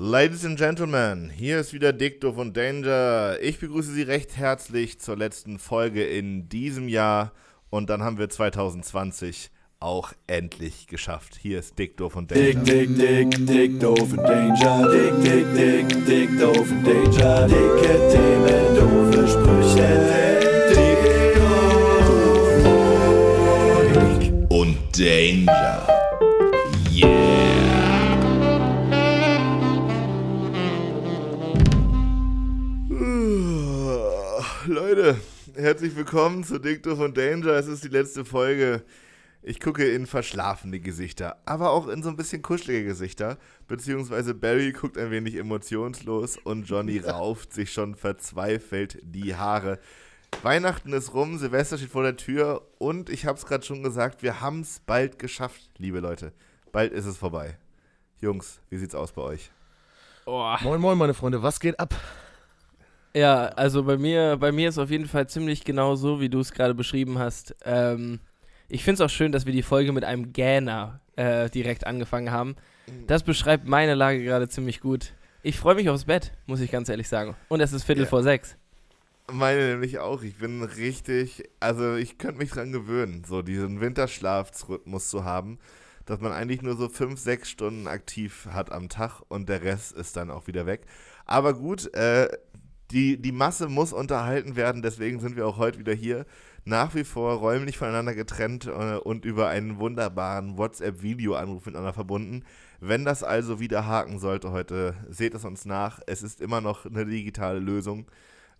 Ladies and Gentlemen, hier ist wieder Dicto von Danger. Ich begrüße Sie recht herzlich zur letzten Folge in diesem Jahr und dann haben wir 2020 auch endlich geschafft. Hier ist Dicto von Danger. Dick, dick, dick, dick, doof und Danger. Dick, dick, dick, dick, doof und Danger. Dicke Themen, doofe Sprüche. Dick und Danger. Herzlich willkommen zu Dicto von Danger. Es ist die letzte Folge. Ich gucke in verschlafene Gesichter, aber auch in so ein bisschen kuschelige Gesichter. Beziehungsweise Barry guckt ein wenig emotionslos und Johnny rauft sich schon verzweifelt die Haare. Weihnachten ist rum, Silvester steht vor der Tür und ich habe es gerade schon gesagt, wir haben es bald geschafft, liebe Leute. Bald ist es vorbei. Jungs, wie sieht's aus bei euch? Oh. Moin, moin, meine Freunde, was geht ab? Ja, also bei mir, bei mir ist auf jeden Fall ziemlich genau so, wie du es gerade beschrieben hast. Ähm, ich finde es auch schön, dass wir die Folge mit einem Gähner äh, direkt angefangen haben. Das beschreibt meine Lage gerade ziemlich gut. Ich freue mich aufs Bett, muss ich ganz ehrlich sagen. Und es ist Viertel ja. vor sechs. Meine nämlich auch. Ich bin richtig, also ich könnte mich dran gewöhnen, so diesen Winterschlafrhythmus zu haben, dass man eigentlich nur so fünf, sechs Stunden aktiv hat am Tag und der Rest ist dann auch wieder weg. Aber gut, äh, die, die Masse muss unterhalten werden, deswegen sind wir auch heute wieder hier. Nach wie vor räumlich voneinander getrennt äh, und über einen wunderbaren WhatsApp-Videoanruf miteinander verbunden. Wenn das also wieder haken sollte heute, seht es uns nach. Es ist immer noch eine digitale Lösung.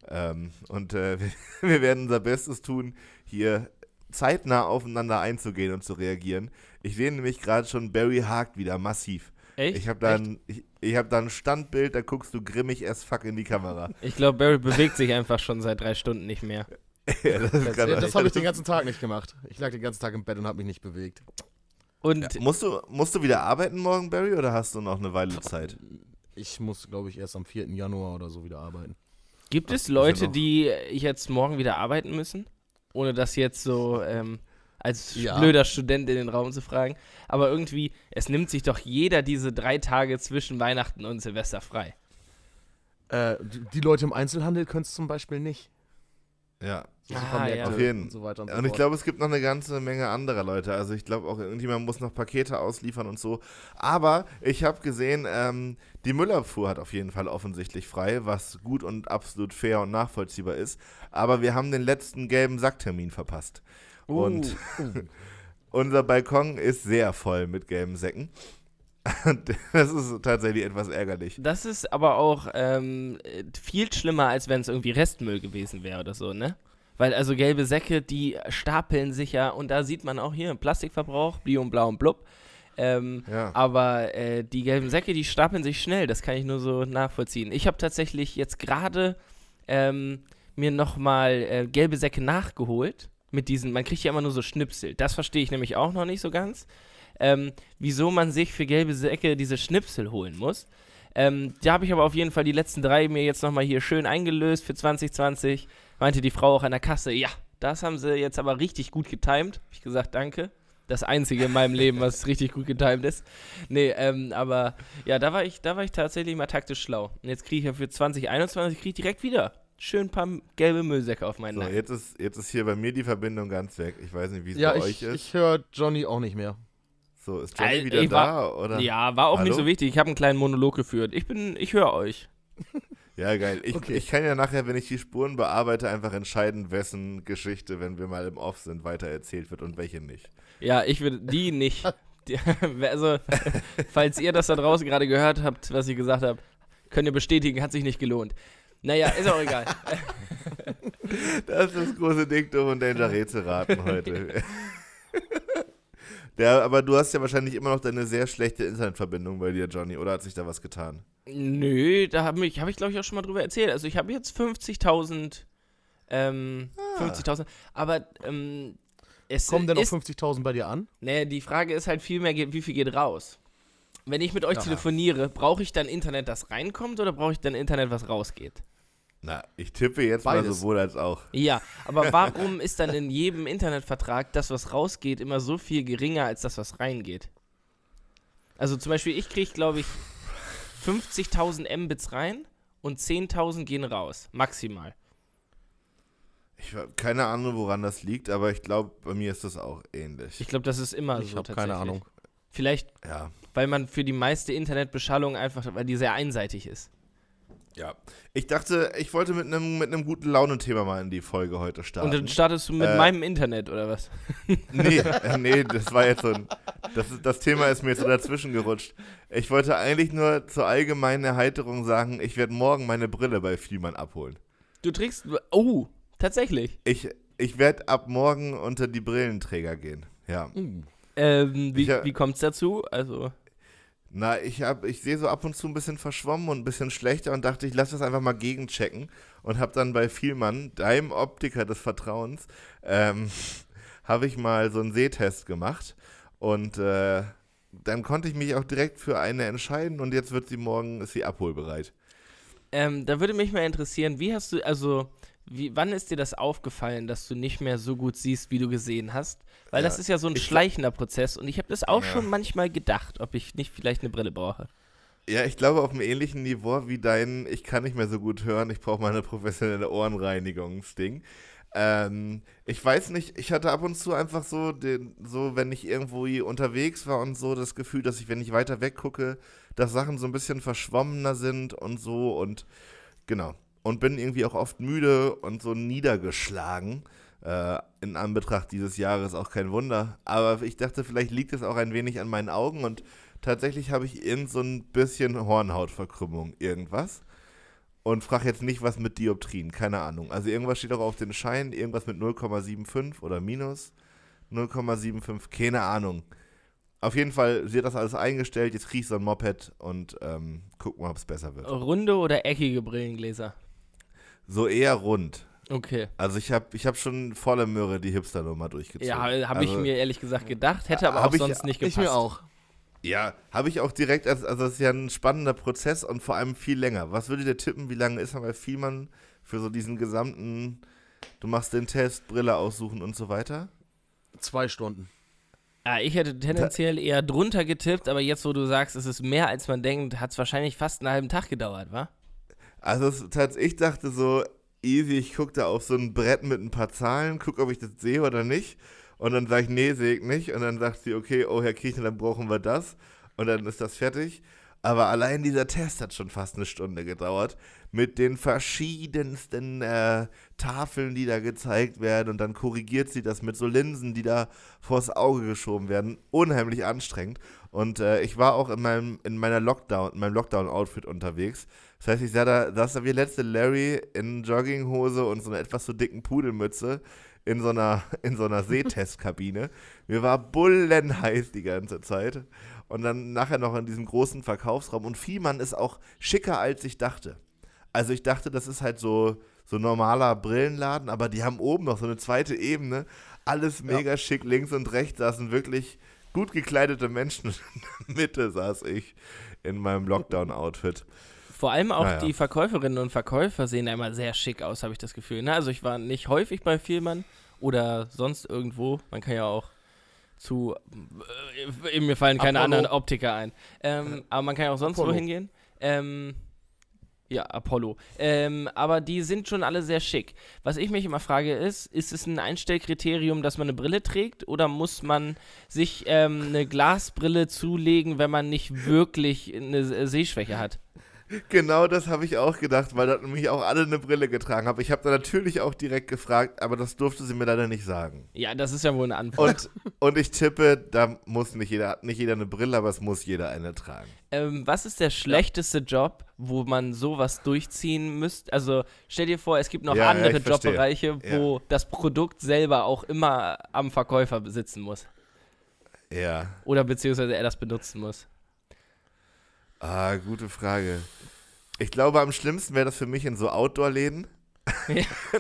Ähm, und äh, wir werden unser Bestes tun, hier zeitnah aufeinander einzugehen und zu reagieren. Ich sehe nämlich gerade schon, Barry hakt wieder massiv. Echt? Ich habe da, ein, ich, ich hab da ein Standbild, da guckst du grimmig as fuck in die Kamera. Ich glaube, Barry bewegt sich einfach schon seit drei Stunden nicht mehr. ja, das, das, das habe ich den ganzen Tag nicht gemacht. Ich lag den ganzen Tag im Bett und habe mich nicht bewegt. Und ja, musst, du, musst du wieder arbeiten morgen, Barry, oder hast du noch eine Weile Zeit? Ich muss, glaube ich, erst am 4. Januar oder so wieder arbeiten. Gibt es Leute, die jetzt morgen wieder arbeiten müssen? Ohne das jetzt so ähm, als ja. blöder Student in den Raum zu fragen. Aber irgendwie, es nimmt sich doch jeder diese drei Tage zwischen Weihnachten und Silvester frei. Äh, die Leute im Einzelhandel können es zum Beispiel nicht. Ja. Ah, ja. Auf jeden. Und, so und, so und ich glaube, es gibt noch eine ganze Menge anderer Leute. Also ich glaube auch, irgendjemand muss noch Pakete ausliefern und so. Aber ich habe gesehen, ähm, die Müllabfuhr hat auf jeden Fall offensichtlich frei, was gut und absolut fair und nachvollziehbar ist. Aber wir haben den letzten gelben Sacktermin verpasst. Uh, und uh. unser Balkon ist sehr voll mit gelben Säcken. das ist tatsächlich etwas ärgerlich. Das ist aber auch ähm, viel schlimmer, als wenn es irgendwie Restmüll gewesen wäre oder so, ne? Weil also gelbe Säcke, die stapeln sich ja und da sieht man auch hier Plastikverbrauch, Biom, Blau und Blub. Ähm, ja. Aber äh, die gelben Säcke, die stapeln sich schnell, das kann ich nur so nachvollziehen. Ich habe tatsächlich jetzt gerade ähm, mir nochmal äh, gelbe Säcke nachgeholt. Mit diesen, man kriegt ja immer nur so Schnipsel. Das verstehe ich nämlich auch noch nicht so ganz ähm, wieso man sich für gelbe Säcke diese Schnipsel holen muss. Ähm, da habe ich aber auf jeden Fall die letzten drei mir jetzt nochmal hier schön eingelöst für 2020. Meinte die Frau auch an der Kasse, ja, das haben sie jetzt aber richtig gut getimt. Habe ich gesagt, danke. Das einzige in meinem Leben, was richtig gut getimt ist. Nee, ähm, aber ja, da war ich, da war ich tatsächlich mal taktisch schlau. Und jetzt kriege ich ja für 2021 krieg ich direkt wieder schön ein paar gelbe Müllsäcke auf meinen so, Nacken. Jetzt ist, jetzt ist hier bei mir die Verbindung ganz weg. Ich weiß nicht, wie es ja, bei ich, euch ist. Ich höre Johnny auch nicht mehr. So, ist Johnny wieder da? War, oder? Ja, war auch Hallo? nicht so wichtig. Ich habe einen kleinen Monolog geführt. Ich bin, ich höre euch. Ja, geil. Ich, okay. ich kann ja nachher, wenn ich die Spuren bearbeite, einfach entscheiden, wessen Geschichte, wenn wir mal im Off sind, weiter erzählt wird und welche nicht. Ja, ich würde die nicht. also, falls ihr das da draußen gerade gehört habt, was ich gesagt habe, könnt ihr bestätigen, hat sich nicht gelohnt. Naja, ist auch egal. das ist das große Diktum und Danger Rätselraten heute. Ja, aber du hast ja wahrscheinlich immer noch deine sehr schlechte Internetverbindung bei dir, Johnny, oder hat sich da was getan? Nö, da habe ich, hab ich glaube ich auch schon mal drüber erzählt. Also ich habe jetzt 50.000, ähm, ah. 50.000, aber ähm, es Kommen denn noch 50.000 bei dir an? Nee, die Frage ist halt vielmehr, wie viel geht raus? Wenn ich mit euch Aha. telefoniere, brauche ich dann Internet, das reinkommt oder brauche ich dann Internet, was rausgeht? Na, ich tippe jetzt Beides. mal sowohl als auch. Ja, aber warum ist dann in jedem Internetvertrag das, was rausgeht, immer so viel geringer als das, was reingeht? Also zum Beispiel, ich kriege, glaube ich. 50.000 Mbits rein und 10.000 gehen raus. Maximal. Ich habe keine Ahnung, woran das liegt, aber ich glaube, bei mir ist das auch ähnlich. Ich glaube, das ist immer Ich so habe tatsächlich. keine Ahnung. Vielleicht, ja. Weil man für die meiste Internetbeschallung einfach, weil die sehr einseitig ist. Ja. Ich dachte, ich wollte mit einem mit einem guten Laune-Thema mal in die Folge heute starten. Und dann startest du mit Äh, meinem Internet oder was? Nee, äh, nee, das war jetzt so ein. Das, das Thema ist mir jetzt so dazwischen gerutscht. Ich wollte eigentlich nur zur allgemeinen Erheiterung sagen, ich werde morgen meine Brille bei Vielmann abholen. Du trägst. Oh, tatsächlich. Ich, ich werde ab morgen unter die Brillenträger gehen. Ja. Ähm, wie, äh, wie kommt's dazu? Also, Na, ich hab, ich sehe so ab und zu ein bisschen verschwommen und ein bisschen schlechter und dachte, ich lasse das einfach mal gegenchecken und habe dann bei Vielmann, deinem Optiker des Vertrauens, ähm, habe ich mal so einen Sehtest gemacht und äh, dann konnte ich mich auch direkt für eine entscheiden und jetzt wird sie morgen, ist sie abholbereit. ähm, da würde mich mal interessieren, wie hast du, also, wie, wann ist dir das aufgefallen, dass du nicht mehr so gut siehst, wie du gesehen hast? Weil Ja, das ist ja so ein ich- schleichender Prozess und ich habe das auch Ja. schon manchmal gedacht, ob ich nicht vielleicht eine Brille brauche. Ja, ich glaube auf einem ähnlichen Niveau wie dein, ich kann nicht mehr so gut hören, ich brauche mal eine professionelle Ohrenreinigungsding. Ähm, ich weiß nicht, ich hatte ab und zu einfach so, den, so, wenn ich irgendwo unterwegs war und so, das Gefühl, dass ich, wenn ich weiter weggucke, dass Sachen so ein bisschen verschwommener sind und so und genau. Und bin irgendwie auch oft müde und so niedergeschlagen. Äh, in Anbetracht dieses Jahres auch kein Wunder. Aber ich dachte, vielleicht liegt es auch ein wenig an meinen Augen und tatsächlich habe ich irgend so ein bisschen Hornhautverkrümmung, irgendwas. Und frage jetzt nicht, was mit Dioptrien, keine Ahnung. Also irgendwas steht auch auf den Schein, irgendwas mit 0,75 oder minus 0,75, keine Ahnung. Auf jeden Fall, hat das alles eingestellt, jetzt kriege ich so ein Moped und ähm, guck mal, ob es besser wird. Runde oder eckige Brillengläser? So eher rund. Okay. Also ich habe ich hab schon volle Möhre die Hipster-Nummer durchgezogen. Ja, habe ich Also- mir ehrlich gesagt gedacht, hätte aber auch ich- sonst nicht Ich gepasst. mir auch. Ja, habe ich auch direkt, als, also das ist ja ein spannender Prozess und vor allem viel länger. Was würdet ihr tippen, wie lange ist man bei Vielmann für so diesen gesamten, du machst den Test, Brille aussuchen und so weiter? Zwei Stunden. Ja, ich hätte tendenziell eher drunter getippt, aber jetzt, wo du sagst, es ist mehr als man denkt, hat es wahrscheinlich fast einen halben Tag gedauert, wa? Also es, ich dachte so, easy, ich gucke da auf so ein Brett mit ein paar Zahlen, gucke, ob ich das sehe oder nicht. Und dann sage ich, nee, sehe ich nicht. Und dann sagt sie, okay, oh Herr Kirchner, dann brauchen wir das. Und dann ist das fertig. Aber allein dieser Test hat schon fast eine Stunde gedauert. Mit den verschiedensten äh, Tafeln, die da gezeigt werden. Und dann korrigiert sie das mit so Linsen, die da vors Auge geschoben werden. Unheimlich anstrengend. Und äh, ich war auch in meinem, in meiner Lockdown, in meinem Lockdown-Outfit unterwegs. Das heißt, ich sah da, ist da wie letzte Larry in Jogginghose und so einer etwas zu dicken Pudelmütze in so einer, in so einer Sehtestkabine. Mir war bullenheiß die ganze Zeit. Und dann nachher noch in diesem großen Verkaufsraum. Und Vielmann ist auch schicker, als ich dachte. Also ich dachte, das ist halt so, so normaler Brillenladen, aber die haben oben noch so eine zweite Ebene. Alles mega schick, links und rechts saßen wirklich gut gekleidete Menschen. In der Mitte saß ich in meinem Lockdown-Outfit. Vor allem auch Naja. die Verkäuferinnen und Verkäufer sehen immer sehr schick aus, habe ich das Gefühl. Ne? Also ich war nicht häufig bei Vielmann oder sonst irgendwo. Man kann ja auch zu, äh, mir fallen keine Apollo. anderen Optiker ein. Ähm, aber man kann ja auch sonst Apollo. wo hingehen. Ähm, ja, Apollo. Ähm, aber die sind schon alle sehr schick. Was ich mich immer frage ist, ist es ein Einstellkriterium, dass man eine Brille trägt oder muss man sich ähm, eine Glasbrille zulegen, wenn man nicht wirklich eine Sehschwäche hat? Genau das habe ich auch gedacht, weil da nämlich auch alle eine Brille getragen haben. Ich habe da natürlich auch direkt gefragt, aber das durfte sie mir leider nicht sagen. Ja, das ist ja wohl eine Antwort. Und, und ich tippe, da muss nicht jeder, nicht jeder eine Brille, aber es muss jeder eine tragen. Ähm, was ist der schlechteste Job, wo man sowas durchziehen müsste? Also stell dir vor, es gibt noch Ja, ja, andere verstehe. Jobbereiche, wo das Produkt selber auch immer am Verkäufer sitzen muss. Ja. Oder beziehungsweise er das benutzen muss. Ah, gute Frage. Ich glaube, am schlimmsten wäre das für mich in so Outdoor-Läden. Ja.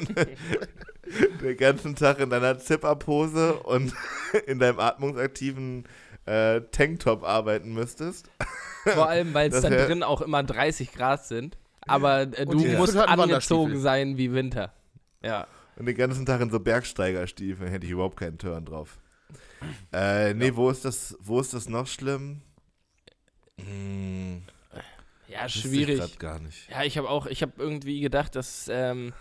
Den ganzen Tag in deiner Zip-Up-Hose und in deinem atmungsaktiven äh, Tanktop arbeiten müsstest. Vor allem, weil es wär- drin auch immer 30 Grad sind. Aber äh, du musst angezogen sein wie Winter. Ja. Und den ganzen Tag in so Bergsteigerstiefeln hätte ich überhaupt keinen Turn drauf. Äh, nee, wo ist das, wo ist das noch schlimm? Hm, Ja, schwierig. Ich gar nicht. Ja, ich habe auch, ich habe irgendwie gedacht, dass ähm,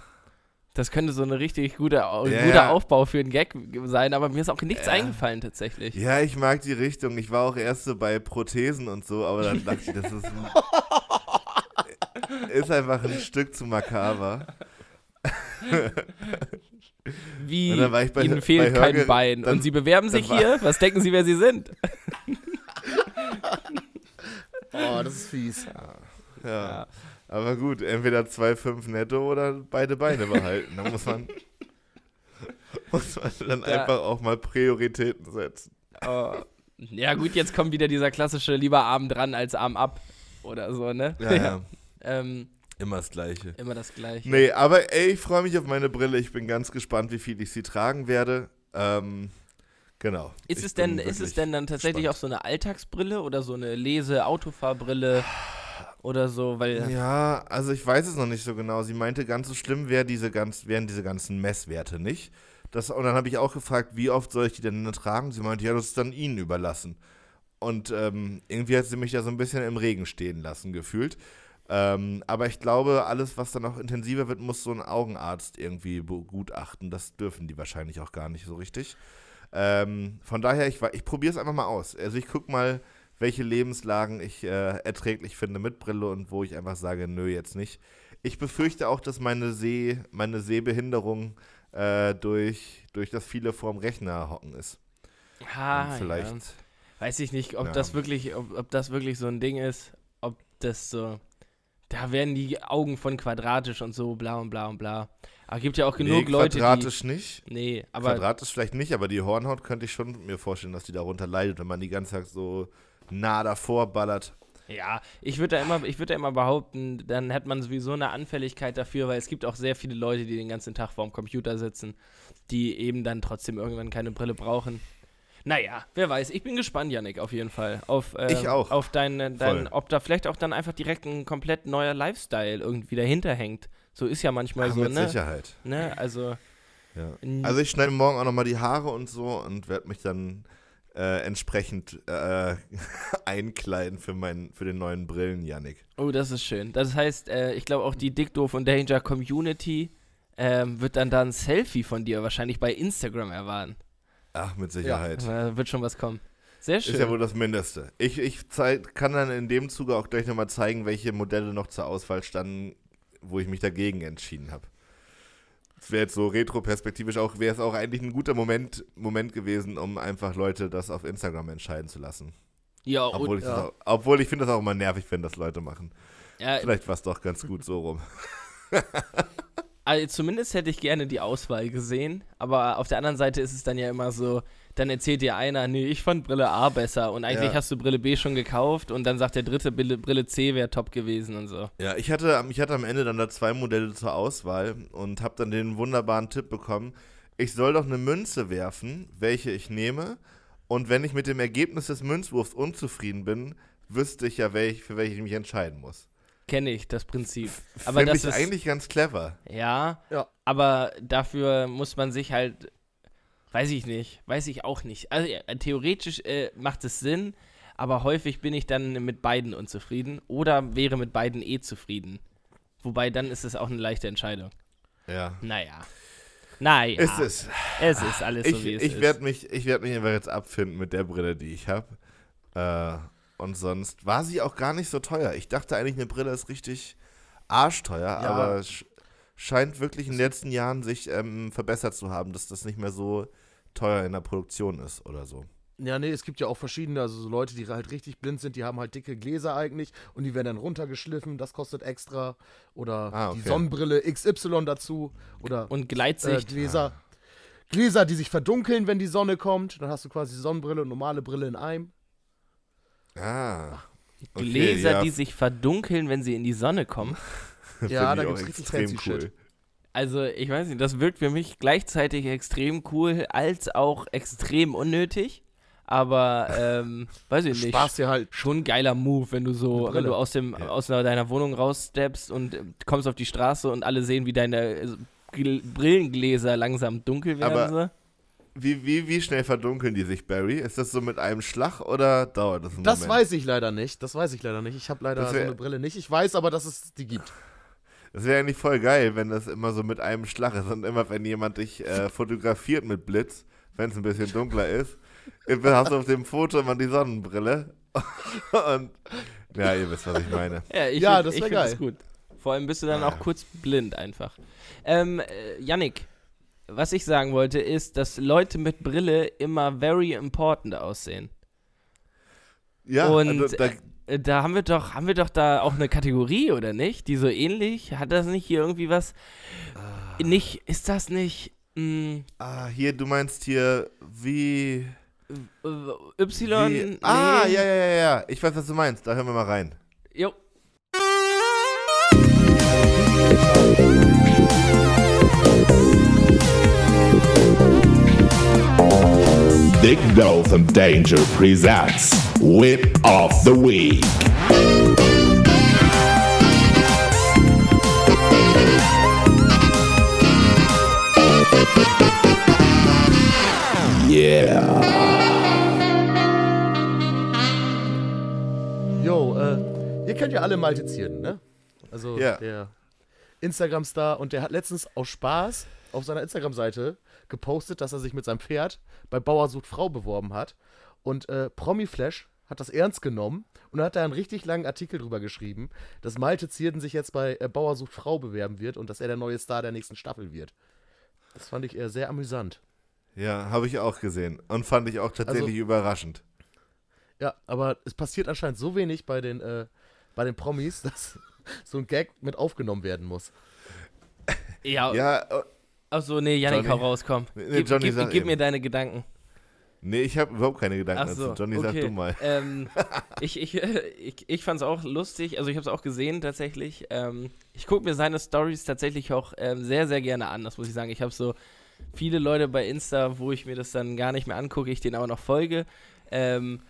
das könnte so eine richtig gute, Au- Ja, guter ja. Aufbau für einen Gag sein, aber mir ist auch nichts Ja. eingefallen tatsächlich. Ja, ich mag die Richtung. Ich war auch erst so bei Prothesen und so, aber dann dachte ich, das ist, ein, ist einfach ein Stück zu makaber. Wie, ihnen fehlt kein Bein dann- und sie bewerben sich hier. Was denken Sie, wer sie sind? Oh, das ist fies. Ja. Aber gut, entweder 2,5 netto oder beide Beine behalten. Da muss man, muss man dann Da- einfach auch mal Prioritäten setzen. Oh. Ja gut, jetzt kommt wieder dieser klassische lieber Arm dran als Arm ab oder so, ne? Ja, ja. ähm, Immer das Gleiche. immer das Gleiche. Nee, aber ey, ich freue mich auf meine Brille. Ich bin ganz gespannt, wie viel ich sie tragen werde. Ähm, genau. Ist es denn, ist es denn dann tatsächlich gespannt. auch so eine Alltagsbrille oder so eine Lese-Autofahrbrille oder so? Weil Ja, also ich weiß es noch nicht so genau. Sie meinte, ganz so schlimm wär diese ganz, wären diese ganzen Messwerte nicht. Das, und dann habe ich auch gefragt, wie oft soll ich die denn tragen? Sie meinte, ja, das ist dann Ihnen überlassen. Und ähm, irgendwie hat sie mich ja so ein bisschen im Regen stehen lassen, gefühlt. Ähm, aber ich glaube, alles, was dann noch intensiver wird, muss so ein Augenarzt irgendwie begutachten. Das dürfen die wahrscheinlich auch gar nicht so richtig. Ähm, von daher, ich, ich probiere es einfach mal aus. Also ich gucke mal, welche Lebenslagen ich äh, erträglich finde mit Brille und wo ich einfach sage, nö, jetzt nicht. Ich befürchte auch, dass meine Seh, meine Sehbehinderung äh, durch, durch das viele vorm Rechner hocken ist. ah, und vielleicht. ja. weiß ich nicht, ob Ja. das wirklich, ob, ob das wirklich so ein Ding ist, ob das so. Da werden die Augen von quadratisch und so, bla und bla und bla. Aber gibt ja auch genug nee, Leute, quadratisch nicht. Nee, aber quadratisch vielleicht nicht, aber die Hornhaut könnte ich schon mir vorstellen, dass die darunter leidet, wenn man die ganze Zeit so nah davor ballert. Ja, ich würde da immer, ich würde immer behaupten, dann hat man sowieso eine Anfälligkeit dafür, weil es gibt auch sehr viele Leute, die den ganzen Tag vorm Computer sitzen, die eben dann trotzdem irgendwann keine Brille brauchen. Naja, wer weiß. Ich bin gespannt, Yannick, auf jeden Fall. Auf, ähm, Ich auch. Auf dein, dein ob da vielleicht auch dann einfach direkt ein komplett neuer Lifestyle irgendwie dahinter hängt. So ist ja manchmal Ach, so, mit ne? Sicherheit. ne? Also, Ja. Also ich schneide morgen auch nochmal die Haare und so und werde mich dann äh, entsprechend äh, einkleiden für, mein, für den neuen Brillen, Yannick. oh, das ist schön. Das heißt, äh, ich glaube auch die Dick Doof und Danger Community ähm, wird dann da ein Selfie von dir wahrscheinlich bei Instagram erwarten. Ach, mit Sicherheit. Da wird schon was kommen. Sehr schön. Ist ja wohl das Mindeste. Ich, ich zeig, kann dann in dem Zuge auch gleich nochmal zeigen, welche Modelle noch zur Auswahl standen, wo ich mich dagegen entschieden habe. Das wäre jetzt so retroperspektivisch auch, wäre es auch eigentlich ein guter Moment, Moment gewesen, um einfach Leute das auf Instagram entscheiden zu lassen. ja, Obwohl und, ich, auch, obwohl ich finde das auch immer nervig, wenn das Leute machen. ja, Vielleicht war es doch ganz gut so rum. also zumindest hätte ich gerne die Auswahl gesehen, aber auf der anderen Seite ist es dann ja immer so, dann erzählt dir einer, nee, ich fand Brille A besser und eigentlich Ja. hast du Brille B schon gekauft und dann sagt der dritte, Brille, Brille C wäre top gewesen und so. Ja, ich hatte, ich hatte am Ende dann da zwei Modelle zur Auswahl und habe dann den wunderbaren Tipp bekommen, ich soll doch eine Münze werfen, welche ich nehme. Und wenn ich mit dem Ergebnis des Münzwurfs unzufrieden bin, wüsste ich ja, welch, für welche ich mich entscheiden muss. Kenne ich das Prinzip. Aber Finde das ich ist eigentlich ganz clever. ja, Ja. aber dafür muss man sich halt, weiß ich nicht, weiß ich auch nicht. Also ja, theoretisch äh, macht es Sinn, aber häufig bin ich dann mit beiden unzufrieden oder wäre mit beiden eh zufrieden. Wobei dann ist es auch eine leichte Entscheidung. Ja. Naja. Naja. Ist es. Es ist alles so, Ich, wie es ich ist. werde mich, ich werd mich einfach jetzt abfinden mit der Brille, die ich habe. Äh, und sonst war sie auch gar nicht so teuer. Ich dachte eigentlich, eine Brille ist richtig arschteuer, Ja. aber es sch scheint wirklich in den letzten Jahren sich ähm, verbessert zu haben, dass das nicht mehr so teuer in der Produktion ist oder so. Ja, nee, es gibt ja auch verschiedene, also so Leute, die halt richtig blind sind, die haben halt dicke Gläser eigentlich und die werden dann runtergeschliffen, das kostet extra. Oder Ah, die okay. Sonnenbrille XY dazu. Oder Und äh, Gleitsicht. Gläser, Gläser, die sich verdunkeln, wenn die Sonne kommt. Dann hast du quasi Sonnenbrille und normale Brille in einem. Ah. okay, Gläser, ja, die sich verdunkeln, wenn sie in die Sonne kommen. Ja, da gibt's auch richtig fancy Shit. Also, ich weiß nicht, das wirkt für mich gleichzeitig extrem cool als auch extrem unnötig. Aber, ähm, weiß ich nicht. Spaß dir halt. Schon ein geiler Move, wenn du so, wenn du aus, dem, Ja. aus deiner Wohnung raussteppst und äh, kommst auf die Straße und alle sehen, wie deine äh, Gl- Brillengläser langsam dunkel werden. Aber- so. Wie, wie, wie schnell verdunkeln die sich, Barry? Ist das so mit einem Schlag oder dauert das einen Das Moment? weiß ich leider nicht. Das weiß ich leider nicht. Ich habe leider so eine Brille nicht. Ich weiß aber, dass es die gibt. Das wäre eigentlich voll geil, wenn das immer so mit einem Schlag ist und immer, wenn jemand dich äh, fotografiert mit Blitz, wenn es ein bisschen dunkler ist, hast du auf dem Foto immer die Sonnenbrille und ja, ihr wisst, was ich meine. Ja, ich Ja, find- das ich wär find das geil. gut. Vor allem bist du dann auch kurz blind einfach. Ähm, äh, Yannick, was ich sagen wollte, ist, dass Leute mit Brille immer very important aussehen. Ja, Und also, da, da haben wir doch, haben wir doch da auch eine Kategorie, oder nicht? Die so ähnlich? Hat das nicht hier irgendwie was? Nicht, ist das nicht mh, ah, hier, du meinst hier, wie, äh, Y? wie Ah, nee. ja, ja, ja, ja, ich weiß, was du meinst, da hören wir mal rein. Jo. Dick Dove and Danger presents Whip of the Week. Yeah. Jo, äh, ihr kennt ja alle Malte Zierden, ne? Also Ja. der Instagram-Star und der hat letztens aus Spaß auf seiner Instagram-Seite gepostet, dass er sich mit seinem Pferd bei Bauer sucht Frau beworben hat. Und äh, Promiflash hat das ernst genommen und hat da einen richtig langen Artikel drüber geschrieben, dass Malte Zierden sich jetzt bei äh, Bauer sucht Frau bewerben wird und dass er der neue Star der nächsten Staffel wird. Das fand ich äh, sehr amüsant. Ja, habe ich auch gesehen und fand ich auch tatsächlich Also- überraschend. Ja, aber es passiert anscheinend so wenig bei den, äh, bei den Promis, dass so ein Gag mit aufgenommen werden muss. Ja, Ja, äh, achso, nee, Johnny. hau raus, komm. Nee, gib Johnny, gib, gib mir deine Gedanken. Nee, ich habe überhaupt keine Gedanken Achso, dazu. Johnny, okay. sag du mal. Ähm, ich ich, ich, ich fand es auch lustig, also ich habe es auch gesehen tatsächlich. Ähm, ich gucke mir seine Stories tatsächlich auch ähm, sehr, sehr gerne an, das muss ich sagen. Ich habe so viele Leute bei Insta, wo ich mir das dann gar nicht mehr angucke, ich denen aber noch folge. Ähm,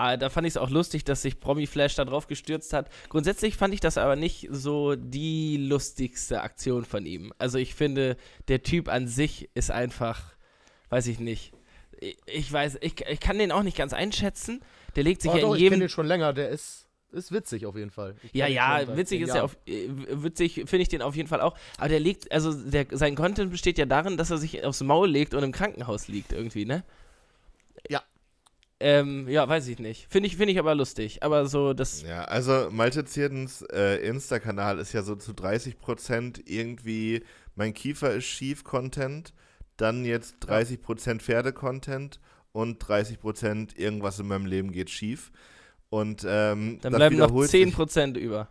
aber da fand ich es auch lustig, dass sich Promi Flash da drauf gestürzt hat. Grundsätzlich fand ich das aber nicht so die lustigste Aktion von ihm. Also ich finde, der Typ an sich ist einfach, weiß ich nicht. Ich, weiß, ich, ich kann den auch nicht ganz einschätzen. Der legt sich Oh, ja doch, in ich kenne jedem den schon länger, der ist, ist witzig auf jeden Fall. Ja, ja, witzig ist ja auf, äh, witzig finde ich den auf jeden Fall auch. Aber der legt, also der, sein Content besteht ja darin, dass er sich aufs Maul legt und im Krankenhaus liegt irgendwie, ne? Ja. Ähm, ja, weiß ich nicht. Finde ich, finde ich aber lustig. Aber so, das. Ja, also Malte Zierdens äh, Insta-Kanal ist ja so zu 30% irgendwie mein Kiefer ist schief Content, dann jetzt 30% Pferde-Content und 30% irgendwas in meinem Leben geht schief. Und ähm, Dann bleiben noch wiederholt sich 10% über.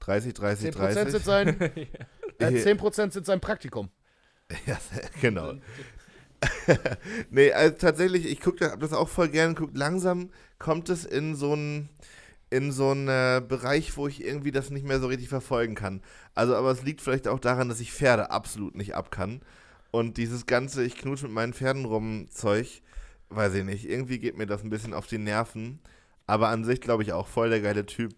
30, 30, 10% 30. sind sein, äh, 10% sind sein Praktikum. Ja, genau. nee, also tatsächlich, ich gucke hab das auch voll gern geguckt. Langsam kommt es in so einen in so einen äh, Bereich, wo ich irgendwie das nicht mehr so richtig verfolgen kann. Also, aber es liegt vielleicht auch daran, dass ich Pferde absolut nicht ab kann. Und dieses ganze, ich knutsche mit meinen Pferden rum Zeug, weiß ich nicht, irgendwie geht mir das ein bisschen auf die Nerven. Aber an sich glaube ich auch voll der geile Typ.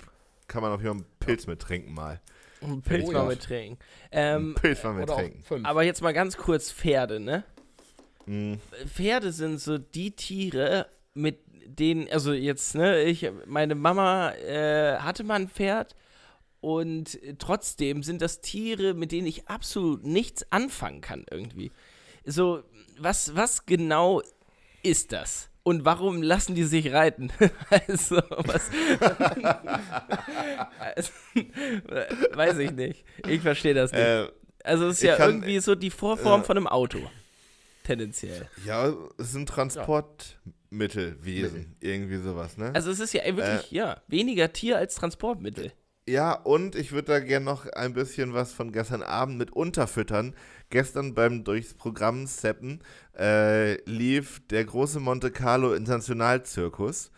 Kann man auf jeden Fall einen Pilz mit trinken mal. Pilz Oh mal ja. mit trinken. Ähm, Pilz mal mit trinken. aber jetzt mal ganz kurz Pferde, ne? Mhm. Pferde sind so die Tiere, mit denen, also jetzt, ne, ich, meine Mama äh, hatte mal ein Pferd und trotzdem sind das Tiere, mit denen ich absolut nichts anfangen kann irgendwie. So, was, was genau ist das? Und warum lassen die sich reiten? also, was. also, weiß ich nicht. Ich verstehe das nicht. Äh, also, es ist ja kann- irgendwie so die Vorform äh, von einem Auto. Tendenziell. Ja, es sind Transportmittelwesen, irgendwie sowas, ne? Also es ist ja wirklich, ja, weniger Tier als Transportmittel. Ja, und ich würde da gerne noch ein bisschen was von gestern Abend mit unterfüttern. Gestern beim durchs Programm Seppen äh, lief der große Monte Carlo Internationalzirkus.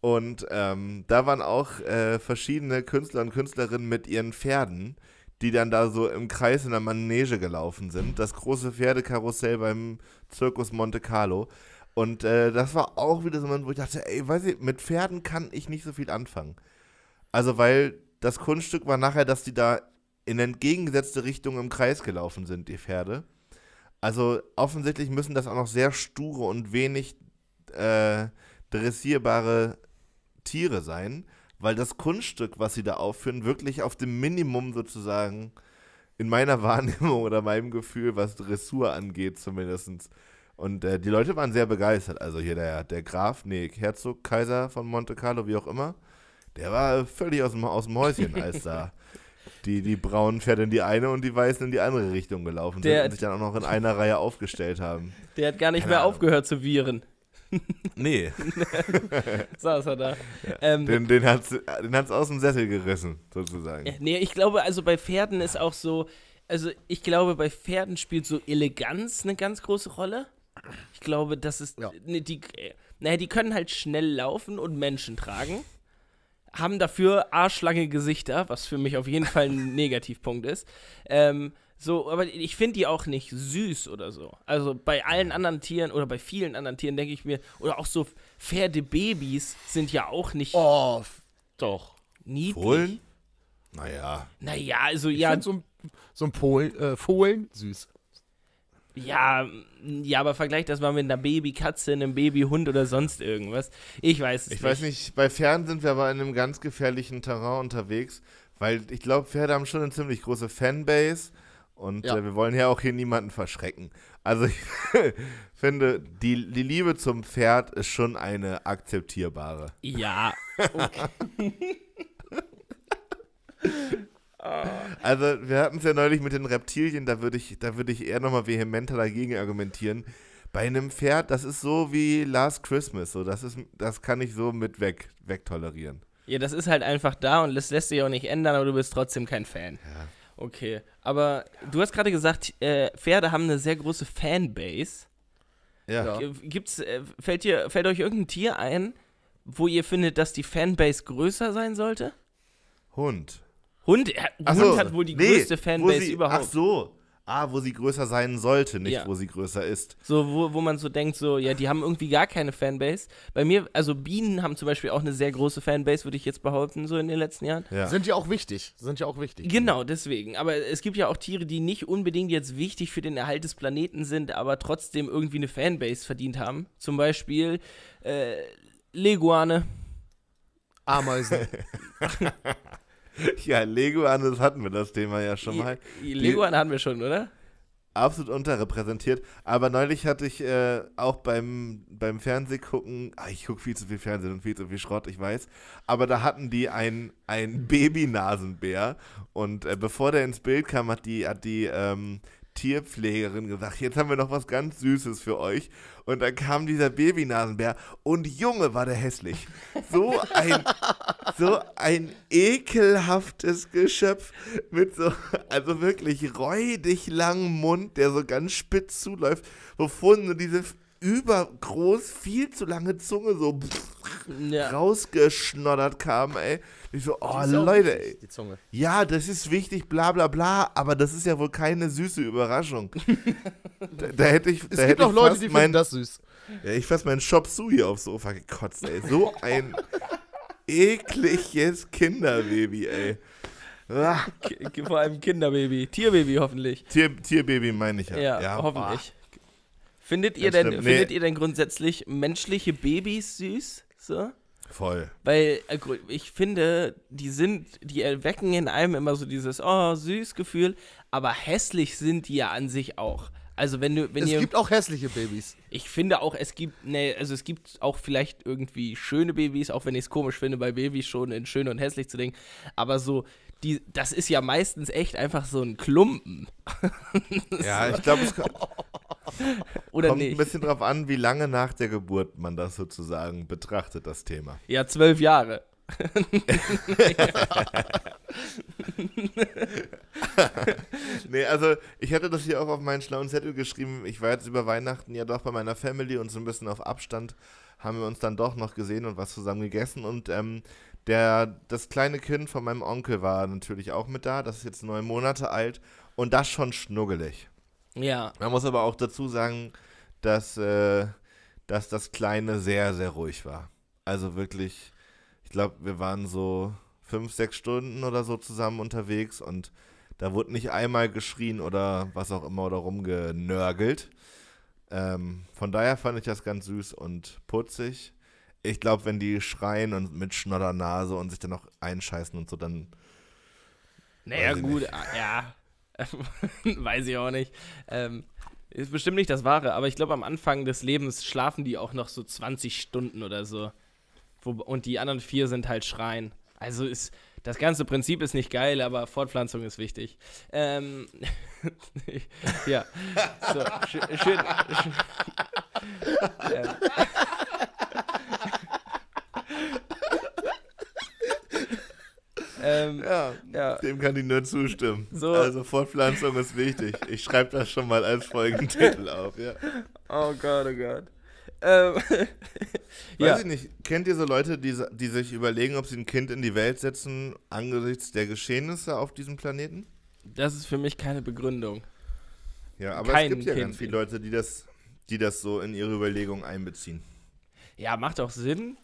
Und ähm, da waren auch äh, verschiedene Künstler und Künstlerinnen mit ihren Pferden, die dann da so im Kreis in der Manege gelaufen sind. Das große Pferdekarussell beim Zirkus Monte Carlo. Und äh, das war auch wieder so ein Moment, wo ich dachte, ey, weiß ich, mit Pferden kann ich nicht so viel anfangen. Also, weil das Kunststück war nachher, dass die da in entgegengesetzte Richtung im Kreis gelaufen sind, die Pferde. Also offensichtlich müssen das auch noch sehr sture und wenig äh, dressierbare Tiere sein, weil das Kunststück, was sie da aufführen, wirklich auf dem Minimum sozusagen in meiner Wahrnehmung oder meinem Gefühl, was Dressur angeht, zumindest. Und äh, die Leute waren sehr begeistert. Also hier der, der Graf, nee, Herzog, Kaiser von Monte Carlo, wie auch immer, der war völlig aus dem, aus dem Häuschen, als da die, die braunen Pferde in die eine und die weißen in die andere Richtung gelaufen Der- sind und sich dann auch noch in einer Reihe aufgestellt haben. Der hat gar nicht Keine mehr Ahnung. aufgehört zu viren. Nee, Saß er da. ähm, den, den hat's, den hat's aus dem Sessel gerissen, sozusagen. Ja, Nee, ich glaube, also bei Pferden ist auch so, also ich glaube, bei Pferden spielt so Eleganz eine ganz große Rolle. Ich glaube, das ist, Ja. ne, die, äh, naja, die können halt schnell laufen und Menschen tragen, haben dafür arschlange Gesichter, was für mich auf jeden Fall ein Negativpunkt ist. Ähm, so, aber ich finde die auch nicht süß oder so. Also bei allen anderen Tieren oder bei vielen anderen Tieren denke ich mir, oder auch so Pferdebabys sind ja auch nicht Oh, doch. niedlich. Fohlen? Naja. Naja, also Ich ja, so ein, so ein Polen, äh, Fohlen süß. Ja, m, ja, aber vergleich das mal mit einer Babykatze, einem Babyhund oder sonst irgendwas. Ich weiß es Ich nicht. weiß nicht, bei Pferden sind wir aber in einem ganz gefährlichen Terrain unterwegs, weil ich glaube, Pferde haben schon eine ziemlich große Fanbase und Ja. äh, wir wollen ja auch hier niemanden verschrecken. Also ich finde, die, die Liebe zum Pferd ist schon eine akzeptierbare. Ja, Also wir hatten es ja neulich mit den Reptilien, da würde ich, da würde ich eher nochmal vehementer dagegen argumentieren. Bei einem Pferd, das ist so wie Last Christmas, so das ist, das kann ich so mit weg, wegtolerieren. ja, das ist halt einfach da und das lässt sich auch nicht ändern, aber du bist trotzdem kein Fan. Ja. Okay, aber du hast gerade gesagt, äh, Pferde haben eine sehr große Fanbase. Ja. G- Gibt's, äh, fällt, dir, fällt euch irgendein Tier ein, wo ihr findet, dass die Fanbase größer sein sollte? Hund. Hund, äh, Hund so, hat wohl die nee, größte Fanbase sie, überhaupt. Ach so. Ah, wo sie größer sein sollte, nicht Ja. wo sie größer ist. So, wo, wo man so denkt, so, ja, die haben irgendwie gar keine Fanbase. Bei mir, also Bienen haben zum Beispiel auch eine sehr große Fanbase, würde ich jetzt behaupten, so in den letzten Jahren. Ja. Sind ja auch wichtig. Sind ja auch wichtig. Genau, deswegen. Aber es gibt ja auch Tiere, die nicht unbedingt jetzt wichtig für den Erhalt des Planeten sind, aber trotzdem irgendwie eine Fanbase verdient haben. Zum Beispiel äh, Leguane. Ameisen. ja, Lego das hatten wir das Thema ja schon mal. Leguane hatten wir schon, oder? Absolut unterrepräsentiert. Aber neulich hatte ich äh, auch beim, beim Fernsehgucken, ah, ich gucke viel zu viel Fernsehen und viel zu viel Schrott, ich weiß. Aber da hatten die ein, ein Baby-Nasenbär. Und äh, bevor der ins Bild kam, hat die, hat die ähm, Tierpflegerin gesagt, jetzt haben wir noch was ganz Süßes für euch. Und dann kam dieser Babynasenbär und Junge war der hässlich. So ein, so ein ekelhaftes Geschöpf mit so, also wirklich räudig langem Mund, der so ganz spitz zuläuft, wovon so diese übergroß, viel zu lange Zunge so Ja. rausgeschnoddert kam, ey. Ich so, oh auch Leute, ey. Ja, das ist wichtig, bla bla bla, aber das ist ja wohl keine süße Überraschung. da, da hätte ich, Es da gibt hätte auch ich Leute, die mein, finden das süß. ja, ich fast meinen Shop Sui aufs Sofa gekotzt, ey. So ein ekliges Kinderbaby, ey. Ah, Vor allem Kinderbaby. Tierbaby hoffentlich. Tier, Tierbaby meine ich ja. Ja, ja hoffentlich. Findet ihr, denn, stimmt. findet Nee. ihr denn grundsätzlich menschliche Babys süß? So? voll. Weil äh, ich finde, die sind, die erwecken in einem immer so dieses, oh, süß Gefühl, aber hässlich sind die ja an sich auch. Also wenn du, wenn Es ihr, gibt auch hässliche Babys. ich finde auch, es gibt, ne, also es gibt auch vielleicht irgendwie schöne Babys, auch wenn ich es komisch finde, bei Babys schon in schön und hässlich zu denken, aber so, die, das ist ja meistens echt einfach so ein Klumpen, Ja, ich glaube, es ko- oder kommt ein nicht? bisschen drauf an, wie lange nach der Geburt man das sozusagen betrachtet, das Thema. Ja, zwölf Jahre. Nee, also ich hatte das hier auch auf meinen schlauen Zettel geschrieben. Ich war jetzt über Weihnachten ja doch bei meiner Family und so ein bisschen auf Abstand haben wir uns dann doch noch gesehen und was zusammen gegessen. Und ähm, der, das kleine Kind von meinem Onkel war natürlich auch mit da. Das ist jetzt neun Monate alt und das schon schnuggelig. Ja, Man muss aber auch dazu sagen, dass, äh, dass das Kleine sehr, sehr ruhig war. Also wirklich, ich glaube, wir waren so fünf, sechs Stunden oder so zusammen unterwegs und Da wurde nicht einmal geschrien oder was auch immer oder rumgenörgelt. Ähm, von daher fand ich das ganz süß und putzig. Ich glaube, wenn die schreien und mit Schnoddernase und sich dann noch einscheißen und so, dann. Naja, gut, nicht. ah, ja. Weiß ich auch nicht. Ähm, ist bestimmt nicht das Wahre, aber ich glaube, am Anfang des Lebens schlafen die auch noch so 20 Stunden oder so. Wo, und die anderen vier sind halt schreien. Also ist. Das ganze Prinzip ist nicht geil, aber Fortpflanzung ist wichtig. Ähm, ja. So, schön. schön, ähm, ähm, Ja, ja. dem kann ich nur zustimmen. So. Also Fortpflanzung ist wichtig. Ich schreibe das schon mal als Folgentitel auf, ja. Oh Gott, oh Gott. Ähm, Weiß ja, ich nicht, kennt ihr so Leute, die, die sich überlegen, ob sie ein Kind in die Welt setzen, angesichts der Geschehnisse auf diesem Planeten? das ist für mich keine Begründung. Ja, aber Kein es gibt ja Kind. ganz viele Leute, die das, die das so in ihre Überlegungen einbeziehen. Ja, macht auch Sinn.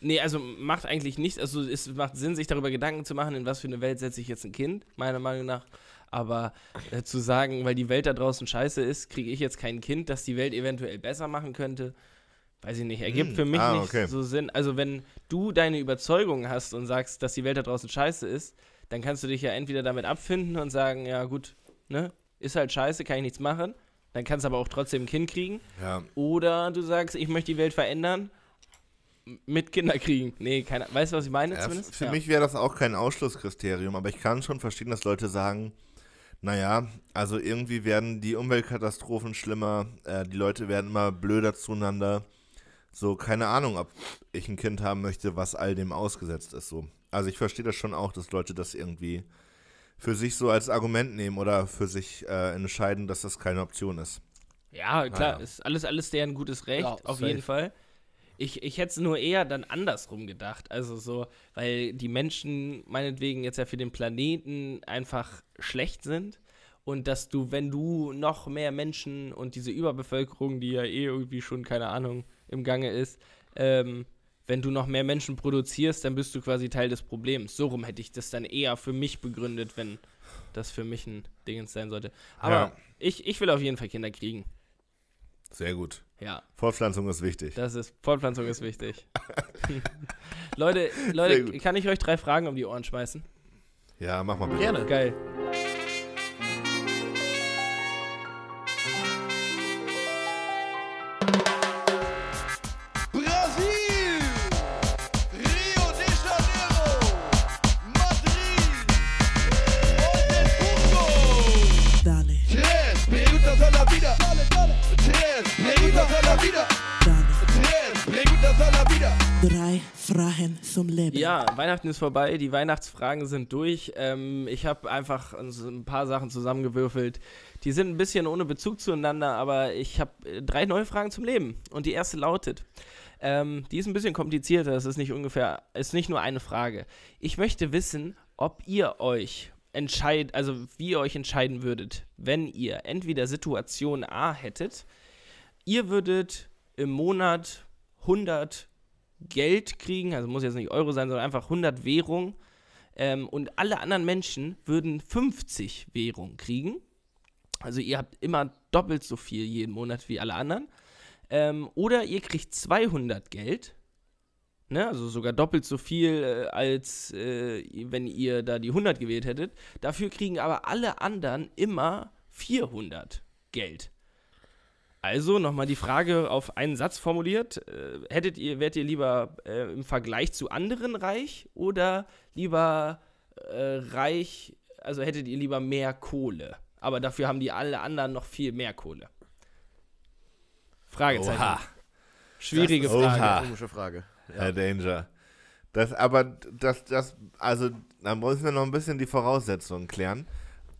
Nee, also macht eigentlich nicht, also es macht Sinn, sich darüber Gedanken zu machen, in was für eine Welt setze ich jetzt ein Kind, meiner Meinung nach. Aber äh, zu sagen, weil die Welt da draußen scheiße ist, kriege ich jetzt kein Kind, das die Welt eventuell besser machen könnte, weiß ich nicht, ergibt Hm, für mich ah, nicht okay. so Sinn. Also wenn du deine Überzeugung hast und sagst, dass die Welt da draußen scheiße ist, dann kannst du dich ja entweder damit abfinden und sagen, ja gut, ne, ist halt scheiße, kann ich nichts machen. Dann kannst du aber auch trotzdem ein Kind kriegen. Ja, Oder du sagst, ich möchte die Welt verändern mit Kinder kriegen. Nee, keine, weißt du, was ich meine ja zumindest? für ja. mich wäre das auch kein Ausschlusskriterium, aber ich kann schon verstehen, dass Leute sagen, naja, also irgendwie werden die Umweltkatastrophen schlimmer, äh, die Leute werden immer blöder zueinander. So, keine Ahnung, ob ich ein Kind haben möchte, was all dem ausgesetzt ist. So. Also ich verstehe das schon auch, dass Leute das irgendwie für sich so als Argument nehmen oder für sich äh, entscheiden, dass das keine Option ist. Ja, klar, Naja. ist alles, alles deren gutes Recht, Ja, auf safe. jeden Fall. Ich, ich hätte es nur eher dann andersrum gedacht. Also so, weil die Menschen meinetwegen jetzt ja für den Planeten einfach schlecht sind. Und dass du, wenn du noch mehr Menschen und diese Überbevölkerung, die ja eh irgendwie schon, keine Ahnung, im Gange ist, ähm, wenn du noch mehr Menschen produzierst, dann bist du quasi Teil des Problems. So rum hätte ich das dann eher für mich begründet, wenn das für mich ein Dingens sein sollte. Aber Ja. ich, ich will auf jeden Fall Kinder kriegen. Sehr gut. Ja, Fortpflanzung ist wichtig. das ist, Fortpflanzung ist wichtig. Leute, Leute, kann ich euch drei Fragen um die Ohren schmeißen? Ja, mach mal bitte. Gerne. Geil. Zum Leben. Ja, Weihnachten ist vorbei, die Weihnachtsfragen sind durch. Ähm, ich habe einfach ein paar Sachen zusammengewürfelt. Die sind ein bisschen ohne Bezug zueinander, aber ich habe äh, drei neue Fragen zum Leben. Und die erste lautet, ähm, die ist ein bisschen komplizierter, es ist nicht ungefähr, ist nicht nur eine Frage. Ich möchte wissen, ob ihr euch entscheidet, also wie ihr euch entscheiden würdet, wenn ihr entweder Situation A hättet, ihr würdet im Monat 100 Geld kriegen, also muss jetzt nicht Euro sein, sondern einfach 100 Währung. Ähm, und alle anderen Menschen würden 50 Währung kriegen. Also ihr habt immer doppelt so viel jeden Monat wie alle anderen. Ähm, oder ihr kriegt 200 Geld. Ne, also sogar doppelt so viel, äh, als äh, wenn ihr da die 100 gewählt hättet. Dafür kriegen aber alle anderen immer 400 Geld. Also nochmal die Frage auf einen Satz formuliert. Äh, hättet ihr, wärt ihr lieber äh, im Vergleich zu anderen reich oder lieber äh, reich, also hättet ihr lieber mehr Kohle? Aber dafür haben die alle anderen noch viel mehr Kohle. Fragezeichen. Oha. Schwierige Das ist- Frage. Oha. Komische Frage. Herr Danger. Das, aber das, das, also, da müssen wir noch ein bisschen die Voraussetzungen klären.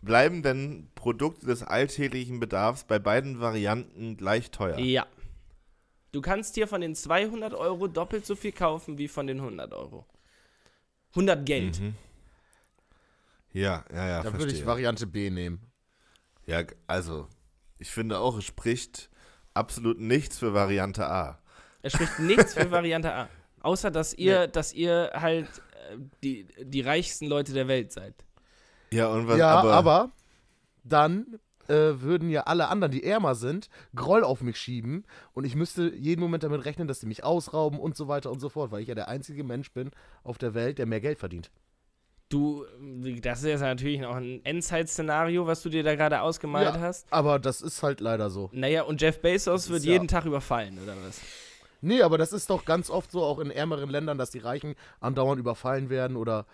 Bleiben denn Produkte des alltäglichen Bedarfs bei beiden Varianten gleich teuer? Ja. Du kannst dir von den 200 Euro doppelt so viel kaufen wie von den 100 Euro. 100 Geld. Mhm. Ja, ja, ja, Da würde ich Variante B nehmen. ja, also, ich finde auch, es spricht absolut nichts für Variante A. Es spricht nichts für Variante A. Außer, dass ihr, dass ihr halt äh, die, die reichsten Leute der Welt seid. Ja, und was, ja, aber, aber, dann äh, würden ja alle anderen, die ärmer sind, Groll auf mich schieben und ich müsste jeden Moment damit rechnen, dass sie mich ausrauben und so weiter und so fort, weil ich ja der einzige Mensch bin auf der Welt, der mehr Geld verdient. Du, das ist jetzt natürlich noch ein Endzeit-Szenario, was du dir da gerade ausgemalt Ja. hast. Aber das ist halt leider so. Naja, und Jeff Bezos wird ja- jeden Tag überfallen, oder was? Nee, aber das ist doch ganz oft so, auch in ärmeren Ländern, dass die Reichen andauernd überfallen werden oder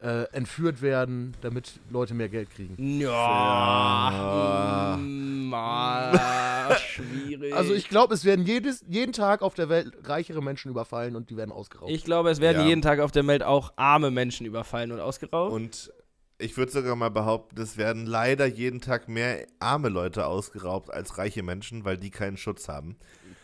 äh, entführt werden, damit Leute mehr Geld kriegen. Ja, mm, ah, schwierig. Also ich glaube, es werden jedes, jeden Tag auf der Welt reichere Menschen überfallen und die werden ausgeraubt. Ich glaube, es werden Ja. jeden Tag auf der Welt auch arme Menschen überfallen und ausgeraubt. und ich würde sogar mal behaupten, es werden leider jeden Tag mehr arme Leute ausgeraubt als reiche Menschen, weil die keinen Schutz haben.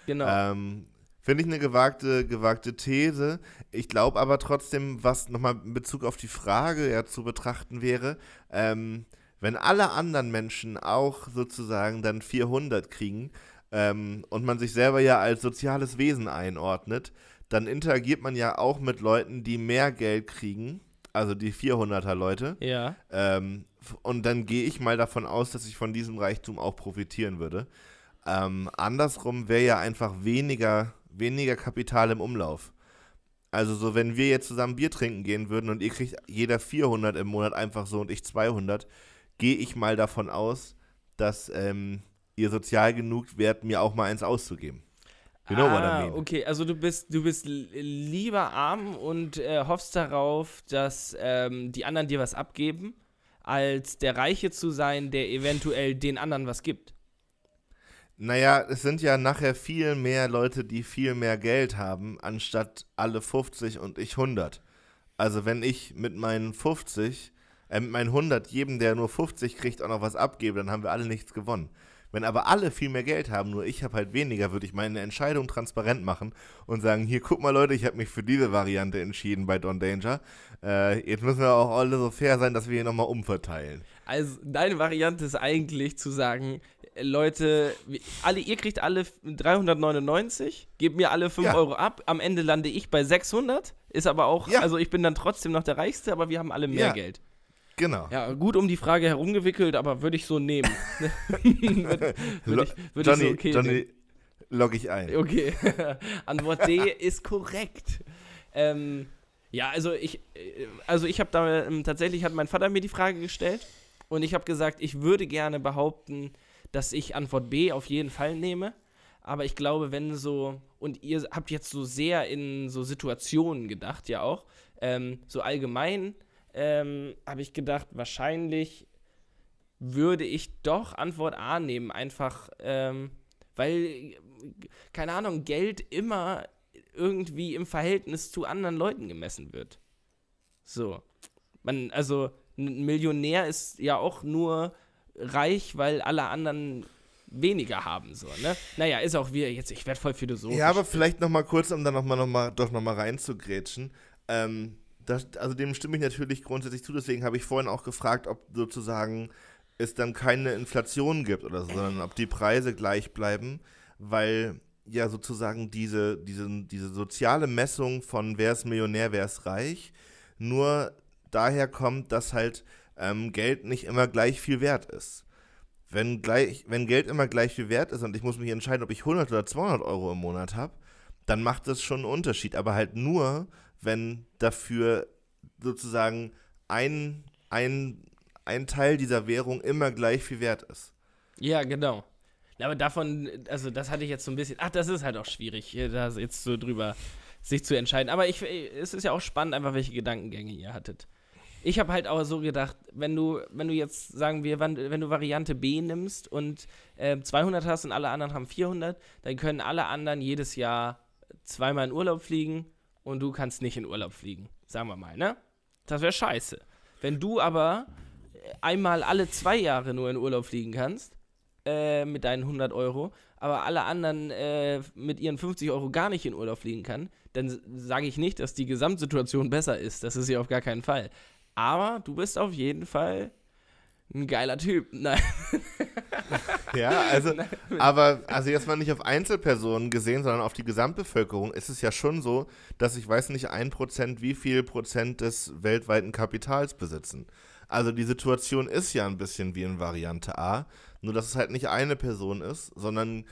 genau. Ähm, Finde ich eine gewagte, gewagte These. Ich glaube aber trotzdem, was nochmal in Bezug auf die Frage ja zu betrachten wäre, ähm, wenn alle anderen Menschen auch sozusagen dann 400 kriegen ähm, und man sich selber ja als soziales Wesen einordnet, dann interagiert man ja auch mit Leuten, die mehr Geld kriegen, also die 400er Leute. ja. Ähm, und dann gehe ich mal davon aus, dass ich von diesem Reichtum auch profitieren würde. Ähm, andersrum wäre ja einfach weniger, weniger Kapital im Umlauf. Also so, wenn wir jetzt zusammen Bier trinken gehen würden und ihr kriegt jeder 400 im Monat einfach so und ich 200, gehe ich mal davon aus, dass ähm, ihr sozial genug wärt, mir auch mal eins auszugeben. You know ah, okay, also du bist, du bist lieber arm und äh, hoffst darauf, dass ähm, die anderen dir was abgeben, als der Reiche zu sein, der eventuell den anderen was gibt. Naja, es sind ja nachher viel mehr Leute, die viel mehr Geld haben, anstatt alle 50 und ich 100. Also wenn ich mit meinen 50, äh, mit meinen 100 jedem, der nur 50 kriegt, auch noch was abgebe, dann haben wir alle nichts gewonnen. Wenn aber alle viel mehr Geld haben, nur ich habe halt weniger, würde ich meine Entscheidung transparent machen und sagen, hier, guck mal Leute, ich habe mich für diese Variante entschieden bei Don Danger. Äh, jetzt müssen wir auch alle so fair sein, dass wir hier nochmal umverteilen. Also deine Variante ist eigentlich zu sagen, Leute, alle, ihr kriegt alle 399, gebt mir alle 5 Ja. Euro ab, am Ende lande ich bei 600, ist aber auch, Ja. also ich bin dann trotzdem noch der Reichste, aber wir haben alle mehr Ja. Geld. Genau. Ja, gut um die Frage herumgewickelt, aber würde ich so nehmen. würde würd ich, würd ich Johnny, so okay Johnny, nehmen. log ich ein. Okay, Antwort D ist korrekt. Ähm, ja, also ich, äh, also ich habe da ähm, tatsächlich hat mein Vater mir die Frage gestellt und ich habe gesagt, ich würde gerne behaupten, dass ich Antwort B auf jeden Fall nehme. Aber ich glaube, wenn so, und ihr habt jetzt so sehr in so Situationen gedacht, ja auch, ähm, so allgemein ähm, habe ich gedacht, wahrscheinlich würde ich doch Antwort A nehmen, einfach, ähm, weil, keine Ahnung, Geld immer irgendwie im Verhältnis zu anderen Leuten gemessen wird. So. Man, also, ein Millionär ist ja auch nur reich, weil alle anderen weniger haben, so, ne? Naja, ist auch wieder jetzt, ich werde voll philosophisch. Ja, aber vielleicht noch mal kurz, um da noch noch mal, doch noch mal reinzugrätschen. Ähm, das, also dem stimme ich natürlich grundsätzlich zu. Deswegen habe ich vorhin auch gefragt, ob sozusagen es dann keine Inflation gibt oder so, sondern ob die Preise gleich bleiben, weil ja sozusagen diese, diese, diese soziale Messung von wer ist Millionär, wer ist reich, nur daher kommt, dass halt ähm, Geld nicht immer gleich viel wert ist. Wenn, gleich, wenn Geld immer gleich viel wert ist und ich muss mich entscheiden, ob ich 100 oder 200 Euro im Monat habe, dann macht das schon einen Unterschied. Aber halt nur, wenn dafür sozusagen ein, ein, ein Teil dieser Währung immer gleich viel wert ist. Ja, genau. Aber davon, also das hatte ich jetzt so ein bisschen. Ach, das ist halt auch schwierig, da jetzt so drüber sich zu entscheiden. Aber ich, es ist ja auch spannend, einfach welche Gedankengänge ihr hattet. Ich habe halt auch so gedacht, wenn du, wenn du jetzt, sagen wir, wenn, du Variante B nimmst und äh, 200 hast und alle anderen haben 400, dann können alle anderen jedes Jahr zweimal in Urlaub fliegen und du kannst nicht in Urlaub fliegen. Sagen wir mal, ne? Das wäre scheiße. Wenn du aber einmal alle zwei Jahre nur in Urlaub fliegen kannst, äh, mit deinen 100 Euro, aber alle anderen äh, mit ihren 50 Euro gar nicht in Urlaub fliegen kann, dann sage ich nicht, dass die Gesamtsituation besser ist. Das ist ja auf gar keinen Fall. Aber du bist auf jeden Fall ein geiler Typ. Nein. Ja, also, aber also jetzt mal nicht auf Einzelpersonen gesehen, sondern auf die Gesamtbevölkerung ist es ja schon so, dass ich weiß nicht ein Prozent, wie viel Prozent des weltweiten Kapitals besitzen. Also die Situation ist ja ein bisschen wie in Variante A, nur dass es halt nicht eine Person ist, sondern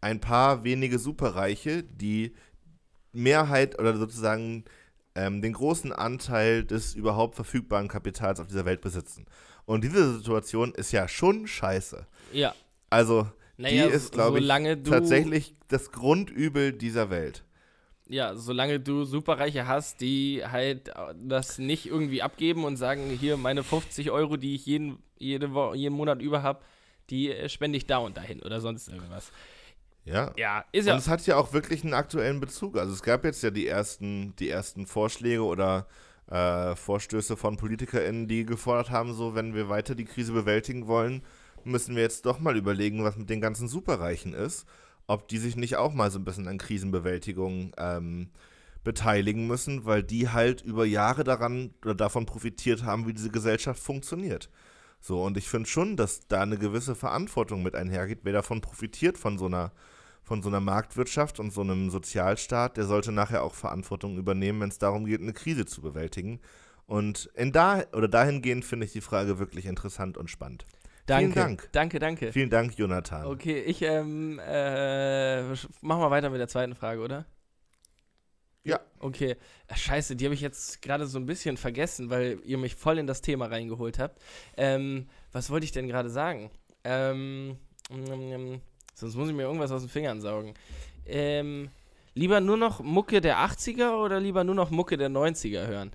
ein paar wenige Superreiche, die Mehrheit oder sozusagen ähm, den großen Anteil des überhaupt verfügbaren Kapitals auf dieser Welt besitzen. Und diese Situation ist ja schon scheiße. Ja. Also, Naja, die ist, glaube ich, tatsächlich das Grundübel dieser Welt. Ja, solange du Superreiche hast, die halt äh, das nicht irgendwie abgeben und sagen, hier meine 50 Euro, die ich jeden, jede Wo jeden Monat über habe, die äh, spende ich da und dahin oder sonst irgendwas. Ja. Ja, ist Und ja. es hat ja auch wirklich einen aktuellen Bezug. Also es gab jetzt ja die ersten, die ersten Vorschläge oder äh, Vorstöße von PolitikerInnen, die gefordert haben, so wenn wir weiter die Krise bewältigen wollen, müssen wir jetzt doch mal überlegen, was mit den ganzen Superreichen ist. Ob die sich nicht auch mal so ein bisschen an Krisenbewältigung ähm, beteiligen müssen, weil die halt über Jahre daran oder davon profitiert haben, wie diese Gesellschaft funktioniert. So, und ich finde schon, dass da eine gewisse Verantwortung mit einhergeht. Wer davon profitiert von so einer, von so einer Marktwirtschaft und so einem Sozialstaat, der sollte nachher auch Verantwortung übernehmen, wenn es darum geht, eine Krise zu bewältigen. Und in da oder dahingehend finde ich die Frage wirklich interessant und spannend. Danke, Dank. danke, danke. Vielen Dank, Jonathan. Okay, ich ähm, äh, mach mal weiter mit der zweiten Frage, oder? Ja. Okay. Scheiße, die habe ich jetzt gerade so ein bisschen vergessen, weil ihr mich voll in das Thema reingeholt habt. Ähm, was wollte ich denn gerade sagen? Ähm, mm, sonst muss ich mir irgendwas aus den Fingern saugen. Ähm, lieber nur noch Mucke der 80er oder lieber nur noch Mucke der 90er hören?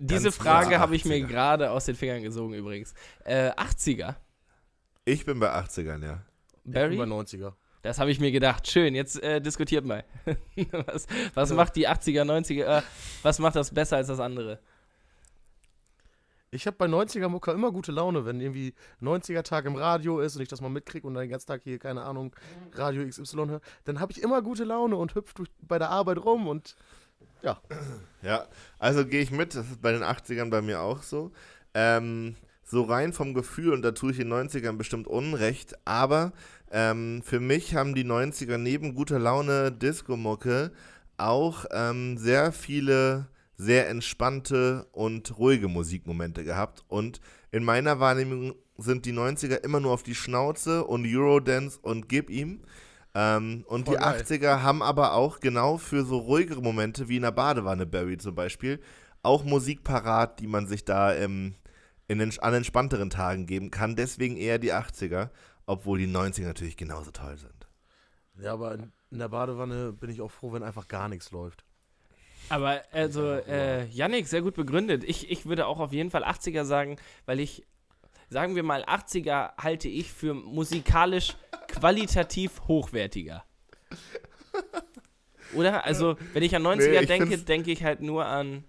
Diese Ganz Frage klar habe ich mir 80er. gerade aus den Fingern gesogen übrigens. Äh, 80er. Ich bin bei 80ern, ja. Barry? Über 90er. Das habe ich mir gedacht. Schön, jetzt äh, diskutiert mal. was was macht die 80er, 90er, äh, was macht das besser als das andere? Ich habe bei 90er Mucker immer gute Laune, wenn irgendwie 90er Tag im Radio ist und ich das mal mitkriege und dann den ganzen Tag hier, keine Ahnung, Radio XY höre, dann habe ich immer gute Laune und hüpf durch, bei der Arbeit rum und ja. Ja, also gehe ich mit, das ist bei den 80ern bei mir auch so. Ähm, so rein vom Gefühl, und da tue ich den 90ern bestimmt Unrecht, aber ähm, für mich haben die 90er neben guter Laune Disco-Mucke auch ähm, sehr viele sehr entspannte und ruhige Musikmomente gehabt. Und in meiner Wahrnehmung sind die 90er immer nur auf die Schnauze und Eurodance und gib ihm. Ähm, und Voll die geil. 80er haben aber auch genau für so ruhigere Momente wie in der Badewanne Barry zum Beispiel auch Musik parat, die man sich da ähm, in den, an entspannteren Tagen geben kann. Deswegen eher die 80er, obwohl die 90er natürlich genauso toll sind. Ja, aber in, in der Badewanne bin ich auch froh, wenn einfach gar nichts läuft. Aber also, äh, Yannick, sehr gut begründet. Ich, ich würde auch auf jeden Fall 80er sagen, weil ich, sagen wir mal, 80er halte ich für musikalisch qualitativ hochwertiger. Oder? Also, wenn ich an 90er Nee, denke, denke ich halt nur an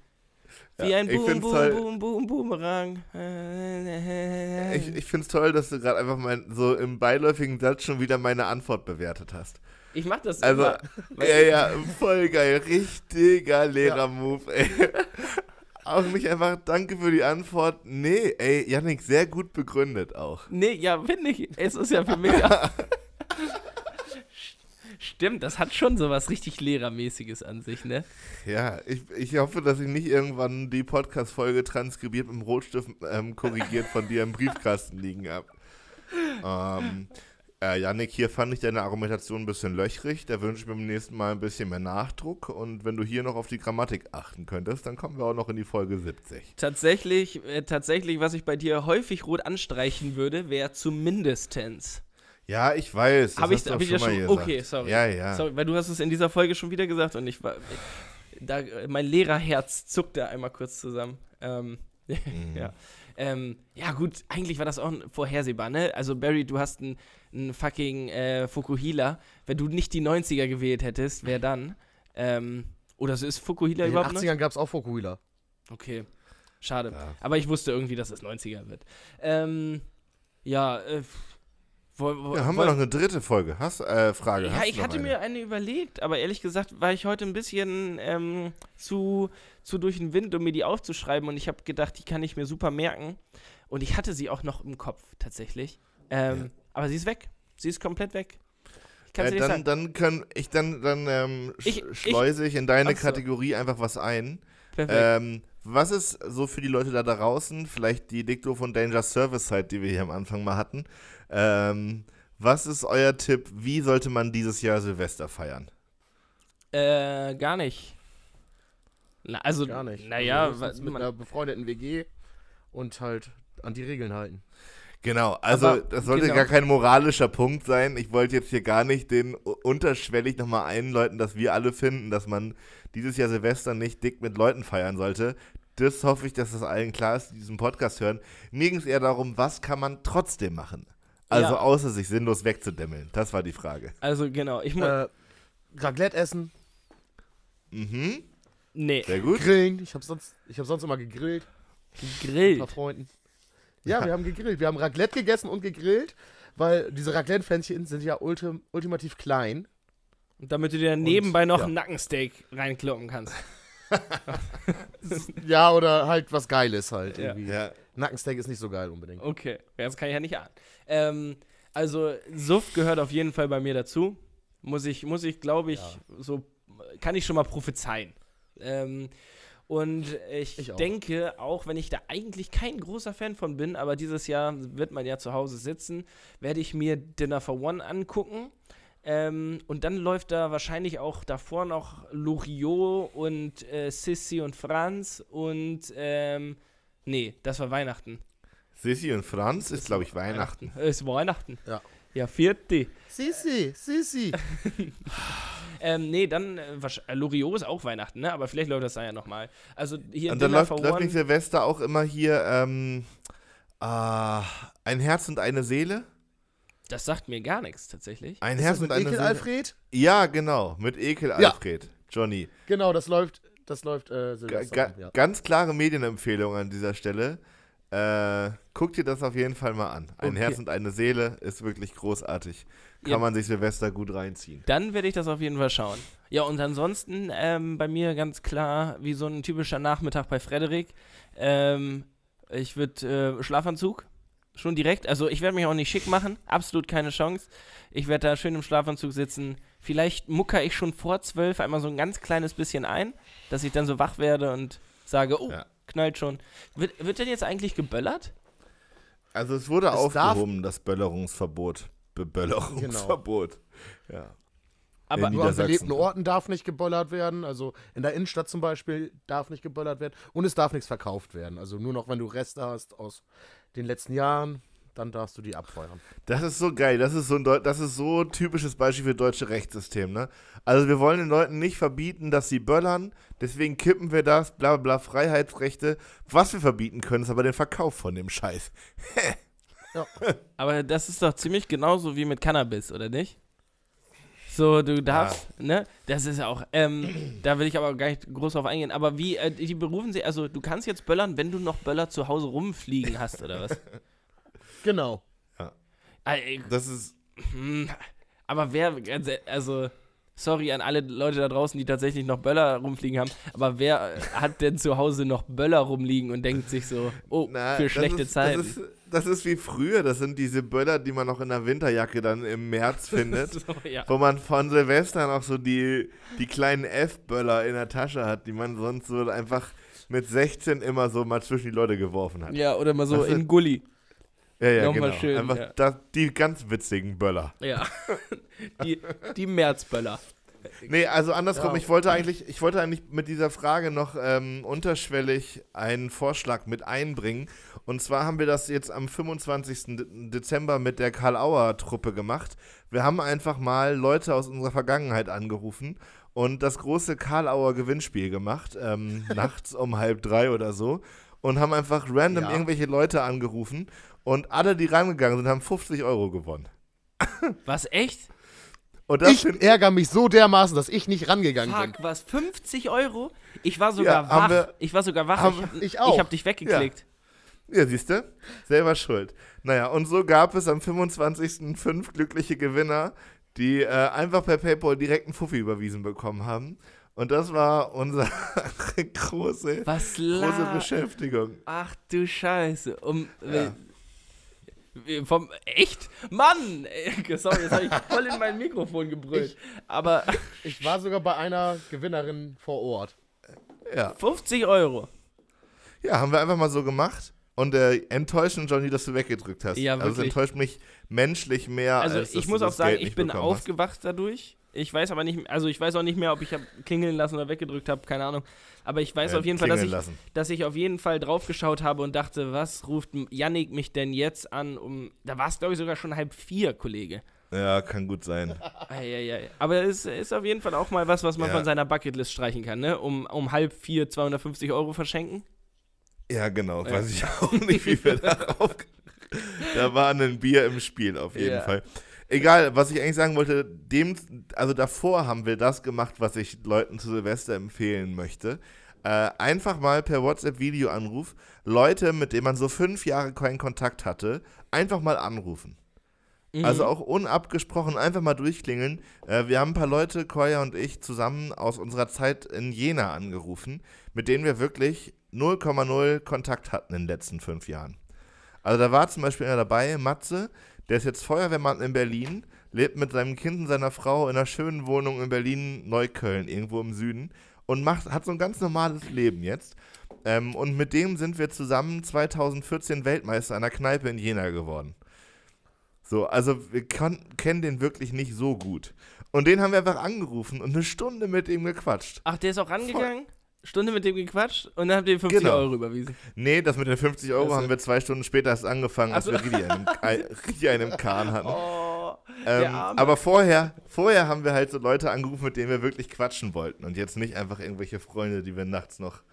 wie ein Boom, Boom, toll. Boom, Boom, Boomerang. Ich, ich finde es toll, dass du gerade einfach mein, so im beiläufigen Satz schon wieder meine Antwort bewertet hast. Ich mach das Also, immer. ja, ja, voll geil. Richtiger Lehrer-Move, ey. Auch nicht einfach danke für die Antwort. Nee, ey, Yannick, sehr gut begründet auch. Nee, ja, finde ich. Es ist ja für mich. Stimmt, das hat schon so was richtig Lehrermäßiges an sich, ne? Ja, ich, ich hoffe, dass ich nicht irgendwann die Podcast-Folge transkribiert mit dem Rotstift ähm, korrigiert von dir im Briefkasten liegen habe. Ähm, äh, Yannick, hier fand ich deine Argumentation ein bisschen löchrig. Da wünsche ich mir beim nächsten Mal ein bisschen mehr Nachdruck. Und wenn du hier noch auf die Grammatik achten könntest, dann kommen wir auch noch in die Folge 70. Tatsächlich, äh, tatsächlich, was ich bei dir häufig rot anstreichen würde, wäre zumindestens. Ja, ich weiß. das Habe ich, hab ich ja mal schon. gesagt. Okay, sorry. Ja, ja. Sorry, weil du hast es in dieser Folge schon wieder gesagt und ich war. Da, mein Lehrerherz zuckte einmal kurz zusammen. Ähm, Mhm. ja. Ähm, ja, gut, eigentlich war das auch vorhersehbar, ne? Also, Barry, du hast einen fucking äh, Fukuhila. Wenn du nicht die 90er gewählt hättest, wer dann? Ähm, oder so ist Fukuhila In den überhaupt noch? 80ern gab es auch Fokuhila. Okay. Schade. Ja. Aber ich wusste irgendwie, dass es 90er wird. Ähm, ja, äh, Wo, wo, Ja, haben wo- wir noch eine dritte Folge? Hast, äh, Frage. Ja, ich hatte eine? mir eine überlegt, aber ehrlich gesagt war ich heute ein bisschen ähm, zu, zu durch den Wind, um mir die aufzuschreiben. Und ich habe gedacht, die kann ich mir super merken. Und ich hatte sie auch noch im Kopf tatsächlich. Ähm, Aber sie ist weg. Sie ist komplett weg. Kann Äh, dann, dann können ich dann dann ähm, Ich- schleuse ich in deine so. Kategorie einfach was ein. Perfekt. Ähm, was ist so für die Leute da draußen, vielleicht die Dicto von Danger Service Side, die wir hier am Anfang mal hatten, ähm, was ist euer Tipp, wie sollte man dieses Jahr Silvester feiern? Äh, gar nicht. Na, also, Gar nicht. Naja, Also mit einer befreundeten WG und halt an die Regeln halten. Genau, also Aber- das sollte genau. gar kein moralischer Punkt sein. Ich wollte jetzt hier gar nicht den unterschwellig nochmal einläuten, dass wir alle finden, dass man dieses Jahr Silvester nicht dick mit Leuten feiern sollte. Das hoffe ich, dass das allen klar ist, die diesen Podcast hören. Mir ging es eher darum, was kann man trotzdem machen? Also Ja. außer sich sinnlos wegzudämmeln. Das war die Frage. also genau. Ich muss. Äh, Raclette essen, Mhm, nee, sehr gut. grillen. Ich habe sonst, ich hab sonst immer gegrillt mit ein gegrillt. paar Freunden. Ja, wir haben gegrillt. Wir haben Raclette gegessen und gegrillt, weil diese Raclette-Pfännchen sind ja ultim, ultimativ klein. Damit du dir nebenbei noch ja. ein Nackensteak reinkloppen kannst. Ja, oder halt was Geiles halt. Ja. Irgendwie. Ja, Nackensteak ist nicht so geil unbedingt. Okay, das kann ich ja nicht ahnen. Ähm, also, Suff gehört auf jeden Fall bei mir dazu. Muss ich, muss ich glaube ich, so, kann ich schon mal prophezeien. Ähm, und ich, Ich denke, auch wenn ich da eigentlich kein großer Fan von bin, aber dieses Jahr wird man ja zu Hause sitzen, werde ich mir Dinner for One angucken. Ähm, und dann läuft da wahrscheinlich auch davor noch Loriot und äh, Sissi und Franz und ähm, nee, das war Weihnachten. Sissi und Franz ist, glaube ich, Weihnachten. Äh, Ist Weihnachten. Ja. Ja, vierte. Sisi, Sisi. Ähm, nee, dann, äh, äh, Loriot ist auch Weihnachten, ne? Aber vielleicht läuft das da ja nochmal. Also hier Und dann Dinner läuft, for läuft One. nicht Silvester auch immer hier ähm, ah, ein Herz und eine Seele? Das sagt mir gar nichts tatsächlich. Ein Ist Herz das und mit eine Ekel Seele. Alfred? Ja, genau, mit Ekel Ja. Alfred. Johnny. Genau, das läuft, das läuft äh, Ga Silvester. ga ja. Ganz klare Medienempfehlung an dieser Stelle. Äh, guck dir das auf jeden Fall mal an. Ein Okay. Herz und eine Seele ist wirklich großartig. Kann Ja. man sich Silvester gut reinziehen. Dann werde ich das auf jeden Fall schauen. Ja, und ansonsten ähm, bei mir ganz klar, wie so ein typischer Nachmittag bei Frederik. Ähm, ich würde äh, Schlafanzug. Schon direkt. Also ich werde mich auch nicht schick machen. Absolut keine Chance. Ich werde da schön im Schlafanzug sitzen. Vielleicht mucker ich schon vor zwölf einmal so ein ganz kleines bisschen ein, dass ich dann so wach werde und sage, oh, Ja. Knallt schon. Wird, wird denn jetzt eigentlich geböllert? Also es wurde Es aufgehoben, das Böllerungsverbot. Beböllerungsverbot. Ja. Aber In Nur an belebten Orten darf nicht geböllert werden. Also in der Innenstadt zum Beispiel darf nicht geböllert werden. Und es darf nichts verkauft werden. Also nur noch, wenn du Reste hast aus den letzten Jahren, dann darfst du die abfeuern. Das ist so geil. Das ist so ein Deu das ist so ein typisches Beispiel für deutsche Rechtssystem, ne? Also wir wollen den Leuten nicht verbieten, dass sie böllern, deswegen kippen wir das, bla bla bla, Freiheitsrechte. Was wir verbieten können, ist aber den Verkauf von dem Scheiß. Aber das ist doch ziemlich genauso wie mit Cannabis, oder nicht? So, du darfst, ne? Das ist ja auch, ähm, da will ich aber gar nicht groß drauf eingehen. Aber wie, äh, die berufen sie, also du kannst jetzt böllern, wenn du noch Böller zu Hause rumfliegen hast, oder was? Genau. Äh, Das ist hm, aber wer, e- also, sorry an alle Leute da draußen, die tatsächlich noch Böller rumfliegen haben, aber wer äh, hat denn zu Hause noch Böller rumliegen und denkt sich so, oh, Na, für das schlechte ist, Zeiten. Das ist, das ist wie früher. Das sind diese Böller, die man noch in der Winterjacke dann im März findet. so, ja. Wo man von Silvester noch so die, die kleinen F-Böller in der Tasche hat, die man sonst so einfach mit 16 immer so mal zwischen die Leute geworfen hat. ja, oder mal so Das ist- in Gully. Ja, ja, Nochmal genau. schön, einfach ja. das, die ganz witzigen Böller. Ja. die, die Märzböller. Nee, also andersrum, Ja. ich wollte eigentlich, ich wollte eigentlich mit dieser Frage noch ähm, unterschwellig einen Vorschlag mit einbringen. Und zwar haben wir das jetzt am 25. De- Dezember mit der Karl-Auer-Truppe gemacht. Wir haben einfach mal Leute aus unserer Vergangenheit angerufen und das große Karl-Auer Gewinnspiel gemacht, ähm, nachts um halb drei oder so. Und haben einfach random Ja. irgendwelche Leute angerufen und alle, die rangegangen sind, haben 50 Euro gewonnen. Was, echt? Und das Ich ärgere mich so dermaßen, dass ich nicht rangegangen bin. Fuck, was? 50 Euro? Ich war sogar Ja, wach. wir- ich war sogar wach. haben- ich hab, ich auch. Ich hab dich weggeklickt. Ja, siehst du? Selber schuld. Naja, und so gab es am 25. fünf glückliche Gewinner, die äh, einfach per PayPal direkt einen Fuffi überwiesen bekommen haben. Und das war unsere große, Was große Beschäftigung. Ach du Scheiße. Um, Ja. Äh, vom, echt? Mann! Ey, Sorry, jetzt habe ich voll in mein Mikrofon gebrüllt. Aber Ich war sogar bei einer Gewinnerin vor Ort. Ja. 50 Euro. ja, haben wir einfach mal so gemacht. Und äh, enttäuschend, Johnny, dass du weggedrückt hast. Ja, Also es wirklich. enttäuscht mich menschlich mehr, Also als dass ich du muss auch das sagen, ich bin bekommen hast. aufgewacht dadurch. Ich weiß aber nicht, also ich weiß auch nicht mehr, ob ich hab klingeln lassen oder weggedrückt habe, keine Ahnung. Aber ich weiß Ja, auf jeden Fall, dass ich, lassen. dass ich auf jeden Fall drauf geschaut habe und dachte, was ruft Yannick mich denn jetzt an? Um, da war es glaube ich sogar schon halb vier, Kollege. Ja, kann gut sein. Eieiei. Aber es ist auf jeden Fall auch mal was, was man Ja. von seiner Bucketlist streichen kann, ne? Um, um halb vier 250 Euro verschenken. Ja, genau. Ja. Weiß ich auch nicht, wie wir darauf. Da war ein Bier im Spiel auf jeden Ja. Fall. Egal, was ich eigentlich sagen wollte, dem, also davor haben wir das gemacht, was ich Leuten zu Silvester empfehlen möchte. Äh, einfach mal per WhatsApp-Videoanruf Leute, mit denen man so fünf Jahre keinen Kontakt hatte, einfach mal anrufen. Mhm. Also auch unabgesprochen einfach mal durchklingeln. Äh, wir haben ein paar Leute, Koya und ich, zusammen aus unserer Zeit in Jena angerufen, mit denen wir wirklich 0,0 Kontakt hatten in den letzten fünf Jahren. Also da war zum Beispiel einer dabei, Matze, der ist jetzt Feuerwehrmann in Berlin, lebt mit seinem Kind und seiner Frau in einer schönen Wohnung in Berlin-Neukölln, irgendwo im Süden, und macht, hat so ein ganz normales Leben jetzt. Ähm, und mit dem sind wir zusammen 2014 Weltmeister einer Kneipe in Jena geworden. So, also wir kennen den wirklich nicht so gut. Und den haben wir einfach angerufen und eine Stunde mit ihm gequatscht. Ach, der ist auch rangegangen? Stunde mit dem gequatscht und dann habt ihr 50 Genau. Euro überwiesen. Nee, das mit den 50 Euro Ach so. haben wir zwei Stunden später erst angefangen, als so. wir richtig einen, richtig einen Kahn hatten. Oh, Ähm, aber vorher, vorher haben wir halt so Leute angerufen, mit denen wir wirklich quatschen wollten und jetzt nicht einfach irgendwelche Freunde, die wir nachts noch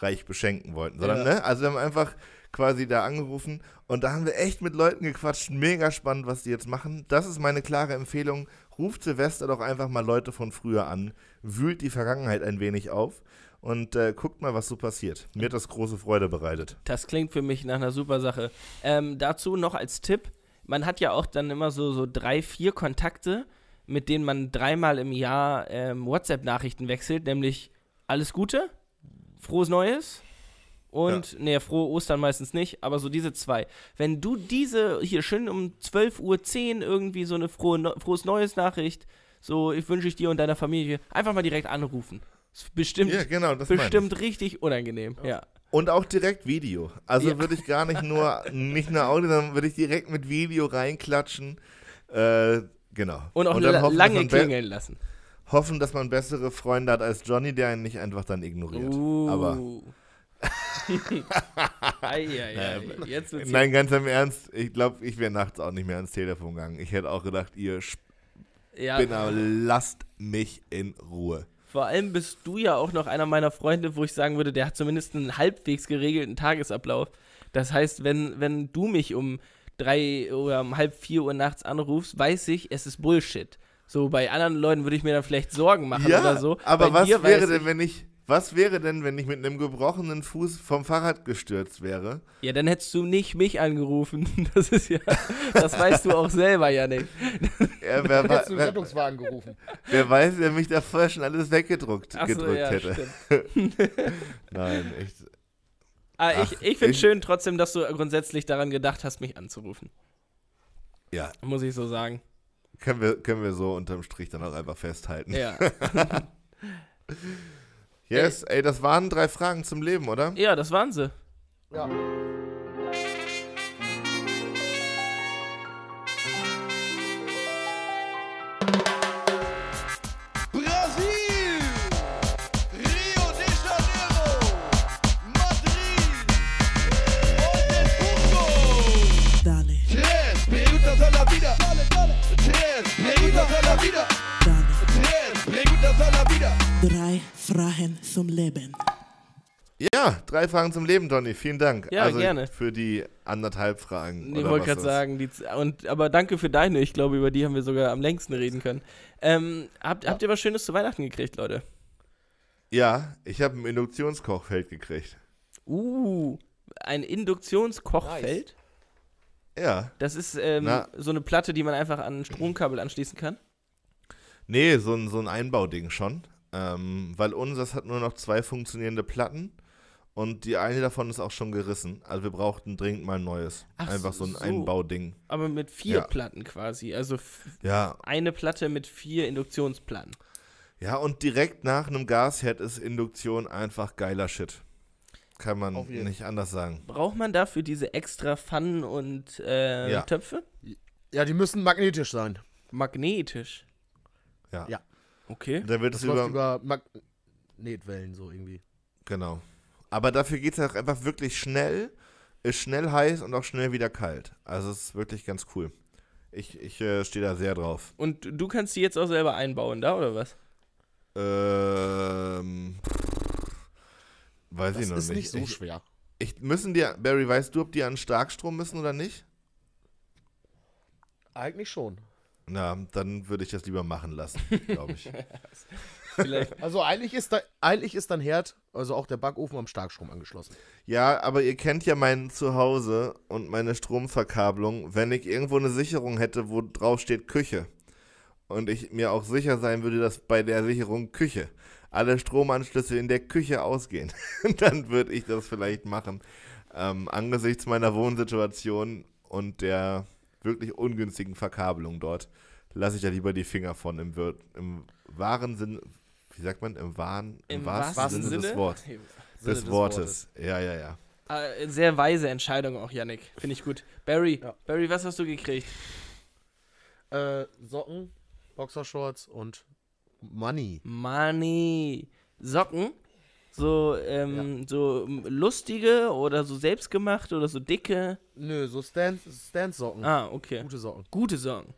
reich beschenken wollten, sondern, Ja. ne, also wir haben einfach quasi da angerufen und da haben wir echt mit Leuten gequatscht, mega spannend, was die jetzt machen. Das ist meine klare Empfehlung. Ruft Silvester doch einfach mal Leute von früher an, wühlt die Vergangenheit ein wenig auf und äh, guckt mal, was so passiert. Mir hat das große Freude bereitet. Das klingt für mich nach einer super Sache. Ähm, dazu noch als Tipp: Man hat ja auch dann immer so, so drei, vier Kontakte, mit denen man dreimal im Jahr ähm, WhatsApp-Nachrichten wechselt, nämlich alles Gute, frohes Neues und, nee, frohe Ostern meistens nicht, aber so diese zwei. Wenn du diese hier schön um 12.10 Uhr irgendwie so eine frohe, frohes Neues Nachricht, so ich wünsche ich dir und deiner Familie, einfach mal direkt anrufen. Ist bestimmt, Ja, genau, bestimmt richtig unangenehm. Ja. Und auch direkt Video. Also Ja. würde ich gar nicht nur, nicht nur Audio, sondern würde ich direkt mit Video reinklatschen. Äh, genau. Und auch dann la hoffen, lange klingeln lassen. Hoffen, dass man bessere Freunde hat als Johnny, der einen nicht einfach dann ignoriert. Aber Uh. ei, ei, ei. Jetzt wird's nein, ganz im Ernst, ich glaube, ich wäre nachts auch nicht mehr ans Telefon gegangen. Ich hätte auch gedacht, ihr ja, Spinner, lasst mich in Ruhe. Vor allem bist du ja auch noch einer meiner Freunde, wo ich sagen würde, der hat zumindest einen halbwegs geregelten Tagesablauf. Das heißt, wenn, wenn du mich um drei oder um halb vier Uhr nachts anrufst, weiß ich, es ist Bullshit. So, bei anderen Leuten würde ich mir dann vielleicht Sorgen machen Ja, oder so. aber Bei was wäre denn, ich, wenn ich, was wäre denn, wenn ich mit einem gebrochenen Fuß vom Fahrrad gestürzt wäre? Ja, dann hättest du nicht mich angerufen. Das ist ja, das weißt du auch selber, Janik. Ja, wer, Dann hättest du einen wer, Rettungswagen gerufen. wer weiß, wer mich da vorher schon alles weggedruckt Ach so, gedrückt ja, hätte. Nein, echt. Ah, Ach, ich ich finde es schön trotzdem, dass du grundsätzlich daran gedacht hast, mich anzurufen. Ja, Muss ich so sagen. können wir, können wir so unterm Strich dann auch einfach festhalten. Ja, Yes, ey, das waren drei Fragen zum Leben, oder? ja das waren sie. Ja. Drei Fragen zum Leben. Ja, drei Fragen zum Leben, Donny. Vielen Dank. Ja, also gerne. Für die anderthalb Fragen. Ich wollte gerade sagen, die, und, aber danke für deine. Ich glaube, über die haben wir sogar am längsten reden können. Ähm, habt, habt ihr was Schönes zu Weihnachten gekriegt, Leute? Ja, ich habe ein Induktionskochfeld gekriegt. Uh, ein Induktionskochfeld. Ja. Das ist ähm, so eine Platte, die man einfach an ein Stromkabel anschließen kann. Nee, so ein, so ein Einbauding schon. Ähm, weil unseres hat nur noch zwei funktionierende Platten und die eine davon ist auch schon gerissen. Also wir brauchten dringend mal ein neues. Ach Einfach so ein so. Einbauding. Aber mit vier Ja. Platten quasi. Also Ja, eine Platte mit vier Induktionsplatten. ja, und direkt nach einem Gasherd ist Induktion einfach geiler Shit. Kann man nicht anders sagen. Braucht man dafür diese extra Pfannen und äh, Ja. Töpfe? Ja, die müssen magnetisch sein. Magnetisch. Ja. Ja. Okay. Dann wird es Das über, über Magnetwellen so irgendwie. Genau. Aber dafür geht es auch einfach wirklich schnell, ist schnell heiß und auch schnell wieder kalt. Also es ist wirklich ganz cool. Ich, ich äh, stehe da sehr drauf. Und du kannst die jetzt auch selber einbauen, da oder was? Ähm, weiß Das ich noch ist nicht. nicht so ich, schwer. ich, müssen die, Barry, weißt du, ob die an Starkstrom müssen oder nicht? Eigentlich schon. Na, dann würde ich das lieber machen lassen, glaube ich. Also eigentlich ist, da, eigentlich ist dann Herd, also auch der Backofen am Starkstrom angeschlossen. ja, aber ihr kennt ja mein Zuhause und meine Stromverkabelung. Wenn ich irgendwo eine Sicherung hätte, wo drauf steht Küche und ich mir auch sicher sein würde, dass bei der Sicherung Küche alle Stromanschlüsse in der Küche ausgehen, dann würde ich das vielleicht machen. Ähm, angesichts meiner Wohnsituation und der wirklich ungünstigen Verkabelung dort, lasse ich da lieber die Finger von im, im wahren Sinn, wie sagt man, im wahren, im, Im wahrsten Sinne, des, Wort, Sinne des, des Wortes. Ja, ja, ja. Äh, sehr weise Entscheidung auch, Yannick. Finde ich gut. Barry, Ja. Barry, was hast du gekriegt? Äh, Socken, Boxershorts und Money. Money. Socken? So, ähm, so ähm, lustige oder so selbstgemacht oder so dicke? Nö, so Stand- Stand-Socken. Ah, okay. Gute Socken. Gute Socken.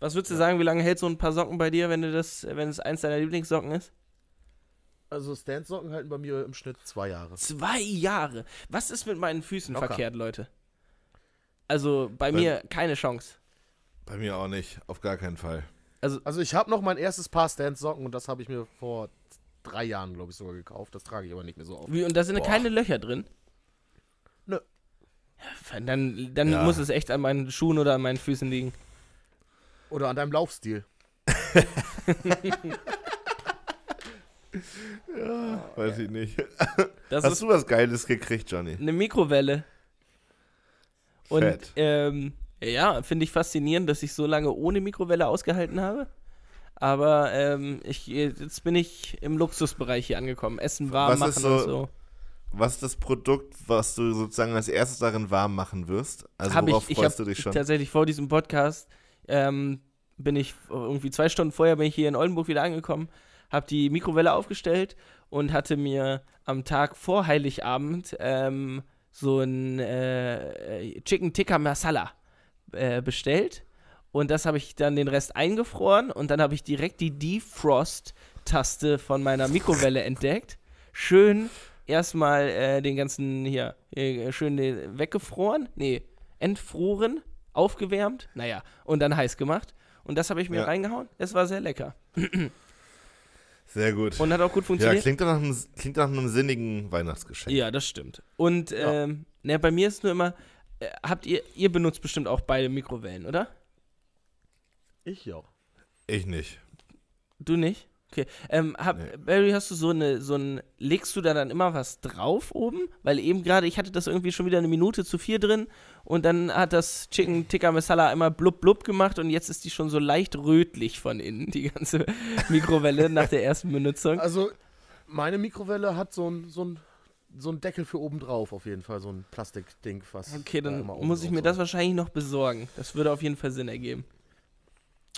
Was würdest du sagen, wie lange hält so ein paar Socken bei dir, wenn du das, wenn es eins deiner Lieblingssocken ist? Also Stand-Socken halten bei mir im Schnitt zwei Jahre. Zwei Jahre. Was ist mit meinen Füßen Locker. verkehrt, Leute? Also bei Bei- mir keine Chance. Bei mir auch nicht, auf gar keinen Fall. Also ich habe noch mein erstes Paar Stand-Socken und das habe ich mir vor drei Jahren, glaube ich, sogar gekauft. Das trage ich aber nicht mehr so oft. Wie, und da sind Boah. keine Löcher drin? Nö. Ja, dann dann Ja. muss es echt an meinen Schuhen oder an meinen Füßen liegen. Oder an deinem Laufstil. Weiß ich nicht. Das Hast du was Geiles gekriegt, Johnny? eine Mikrowelle. Und Fett. ähm, ja, finde ich faszinierend, dass ich so lange ohne Mikrowelle ausgehalten habe. Aber ähm, ich, jetzt bin ich im Luxusbereich hier angekommen. Essen warm Was ist machen und so- so. Was ist das Produkt, was du sozusagen als erstes darin warm machen wirst? Also Hab worauf ich, ich freust hab du dich schon? tatsächlich vor diesem Podcast ähm, bin ich irgendwie zwei Stunden vorher bin ich hier in Oldenburg wieder angekommen, habe die Mikrowelle aufgestellt und hatte mir am Tag vor Heiligabend ähm, so ein äh, Chicken Tikka Masala äh, bestellt und das habe ich dann den Rest eingefroren und dann habe ich direkt die Defrost-Taste von meiner Mikrowelle entdeckt. Schön erstmal äh, den ganzen hier äh, schön den weggefroren, nee, entfroren, aufgewärmt, naja, und dann heiß gemacht. Und das habe ich mir Ja. reingehauen. Es war sehr lecker. Sehr gut. Und hat auch gut ja, funktioniert. klingt doch nach einem, klingt nach einem sinnigen Weihnachtsgeschenk. Ja, das stimmt. Und Ja. ähm, ne, bei mir ist nur immer, äh, habt ihr, ihr benutzt bestimmt auch beide Mikrowellen, oder? Ich ja. Ich nicht. Du nicht? Okay. Ähm, hab, Nee. Barry, hast du so eine, so ein, legst du da dann immer was drauf oben? Weil eben gerade, ich hatte das irgendwie schon wieder eine Minute zu viel drin und dann hat das Chicken Tikka Masala einmal blub blub gemacht und jetzt ist die schon so leicht rötlich von innen, die ganze Mikrowelle nach der ersten Benutzung. Also meine Mikrowelle hat so ein, so ein, so ein Deckel für oben drauf auf jeden Fall, so ein Plastikding, was Okay, da dann oben muss ich mir soll. das wahrscheinlich noch besorgen. Das würde auf jeden Fall Sinn ergeben.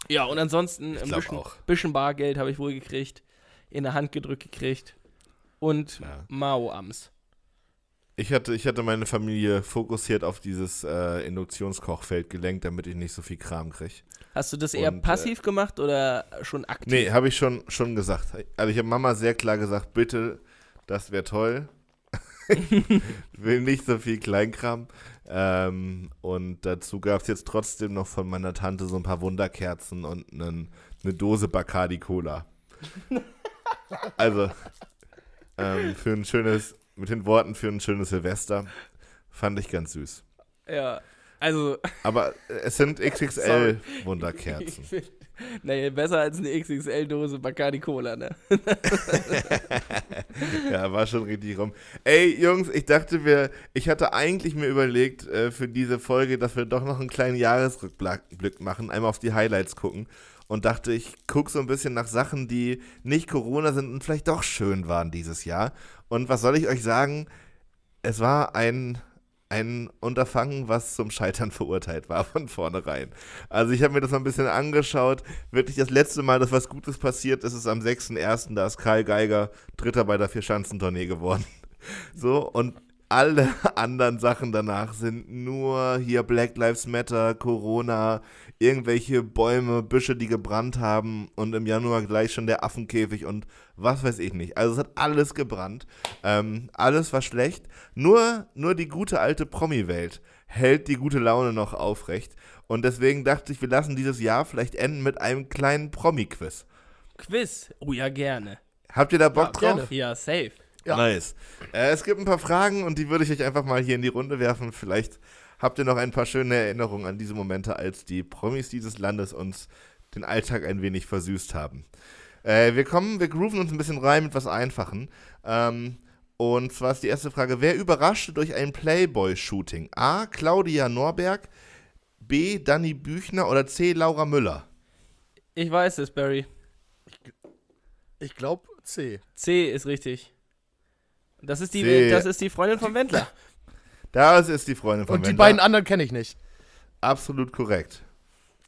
Ja, und ansonsten Ich ein glaub bisschen, bisschen Bargeld habe ich wohl gekriegt, in der Hand gedrückt gekriegt und Ja. Mao-Ams. Ich hatte, ich hatte meine Familie fokussiert auf dieses äh, Induktionskochfeld gelenkt, damit ich nicht so viel Kram kriege. Hast du das eher Und, äh, passiv gemacht oder schon aktiv? Nee, habe ich schon, schon gesagt. Also ich habe Mama sehr klar gesagt, bitte, das wäre toll. Will nicht so viel Kleinkram. Ähm, und dazu gab es jetzt trotzdem noch von meiner Tante so ein paar Wunderkerzen und einen, eine Dose Bacardi Cola. also ähm, für ein schönes mit den Worten für ein schönes Silvester. Fand ich ganz süß. Ja, also, Aber es sind XXL-Wunderkerzen. Naja, besser als eine XXL-Dose Bacardi Cola, ne? Ja, war schon richtig rum. Ey, Jungs, ich dachte, wir, ich hatte eigentlich mir überlegt äh, für diese Folge, dass wir doch noch einen kleinen Jahresrückblick machen, einmal auf die Highlights gucken und dachte, ich gucke so ein bisschen nach Sachen, die nicht Corona sind und vielleicht doch schön waren dieses Jahr. Und was soll ich euch sagen? Es war ein, ein Unterfangen, was zum Scheitern verurteilt war von vornherein. Also ich habe mir das mal ein bisschen angeschaut. Wirklich das letzte Mal, dass was Gutes passiert ist, ist am 6.1., da ist Karl Geiger Dritter bei der Vierschanzentournee geworden. So, und alle anderen Sachen danach sind nur hier Black Lives Matter, Corona, irgendwelche Bäume, Büsche, die gebrannt haben und im Januar gleich schon der Affenkäfig und was weiß ich nicht. Also es hat alles gebrannt. Ähm, alles war schlecht. Nur, nur die gute alte Promi-Welt hält die gute Laune noch aufrecht. Und deswegen dachte ich, wir lassen dieses Jahr vielleicht enden mit einem kleinen Promi-Quiz. Quiz. Oh ja, gerne. Habt ihr da Bock Ja, drauf? gerne. Ja, safe. Ja. Nice. Äh, es gibt ein paar Fragen und die würde ich euch einfach mal hier in die Runde werfen. Vielleicht habt ihr noch ein paar schöne Erinnerungen an diese Momente, als die Promis dieses Landes uns den Alltag ein wenig versüßt haben. Äh, wir kommen, wir grooven uns ein bisschen rein mit was Einfachen. Ähm, und zwar ist die erste Frage: Wer überraschte durch ein Playboy-Shooting? A. Claudia Norberg, B. Danny Büchner oder C. Laura Müller? Ich weiß es, Barry. Ich glaube C. C ist richtig. Das ist die, C. das ist die Freundin vom Wendler. Das ist die Freundin von Und die Wendler. beiden anderen kenne ich nicht. Absolut korrekt.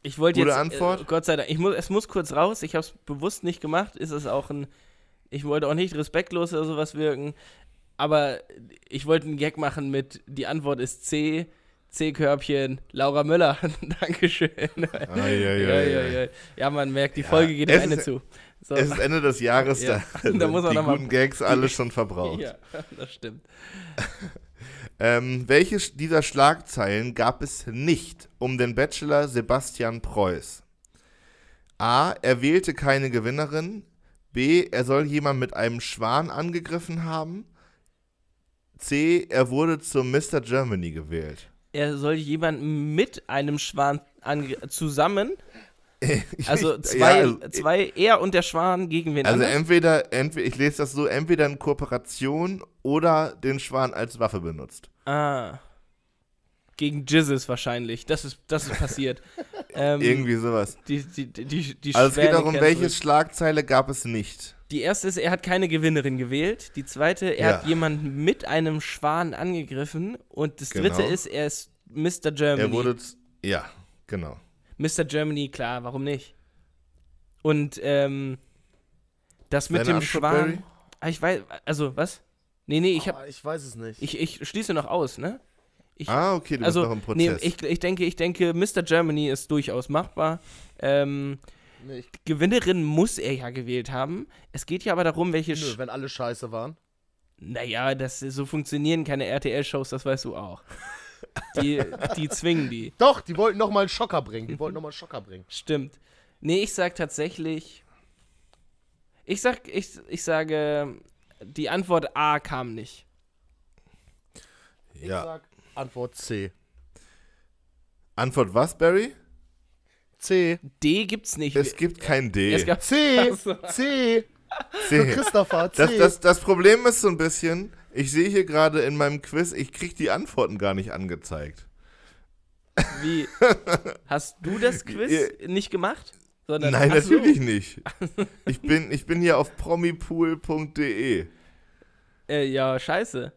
Ich wollte jetzt. Antwort. Äh, Gott sei Dank. Ich muss, es muss kurz raus. Ich habe es bewusst nicht gemacht. Ist es auch ein. Ich wollte auch nicht respektlos oder sowas wirken. Aber ich wollte einen Gag machen mit. Die Antwort ist C. C-Körbchen. Laura Müller. Dankeschön. Ah, ja, ja, ja, ja, man merkt, die Ja, Folge geht Ende zu. So. Es ist Ende des Jahres, Ja, da, da muss man die guten Gags alle schon verbraucht. ja, das stimmt. Ähm, welche dieser Schlagzeilen gab es nicht um den Bachelor Sebastian Preuß? A. Er wählte keine Gewinnerin. B. Er soll jemand mit einem Schwan angegriffen haben. C. Er wurde zum Mr. Germany gewählt. Er soll jemanden mit einem Schwan zusammen. Also zwei, ja, also- zwei, er und der Schwan gegen wen Also anders? entweder, entweder, ich lese das so, entweder in Kooperation oder den Schwan als Waffe benutzt. Ah. Gegen Jizzes wahrscheinlich. Das ist, das ist passiert. ähm, Irgendwie sowas. Die, die, die, die, Also es geht darum, welche. Schlagzeile gab es nicht. Die erste ist, er hat keine Gewinnerin gewählt. Die zweite, er Ja. hat jemanden mit einem Schwan angegriffen. Und das Genau. dritte ist, er ist Mr. Germany. Er wurde, ja, genau. Mr. Germany, klar, warum nicht? Und ähm, das mit Deine dem. Barry? Ah, ich weiß, also was? Nee, nee, ich hab, Ah, ich weiß es nicht. ich, ich schließe noch aus, ne? Ich, Ah, okay, du also, bist noch im nee, Prozess. ich, ich denke, ich denke, Mr. Germany ist durchaus machbar. Ähm, nee, Gewinnerin muss er ja gewählt haben. Es geht ja aber darum, welche. nö, wenn alle scheiße waren. naja, das, so funktionieren keine RTL-Shows, das weißt du auch. Die, die zwingen die. Doch, die wollten noch mal einen Schocker bringen. Die wollten noch mal einen Schocker bringen. Stimmt. Nee, ich sag tatsächlich. Ich sag, ich, ich sage, die Antwort A kam nicht. Ich ja. sag Antwort C. Antwort was, Barry? C. D gibt's nicht. Es gibt kein D. Es gab C. C. C. Für Christopher. C. Das, das, das Problem ist so ein bisschen, ich sehe hier gerade in meinem Quiz, ich kriege die Antworten gar nicht angezeigt. Wie? Hast du das Quiz nicht gemacht? Sondern, Nein, natürlich nicht. Ich bin, ich bin hier auf promipool.de. Äh, ja, scheiße.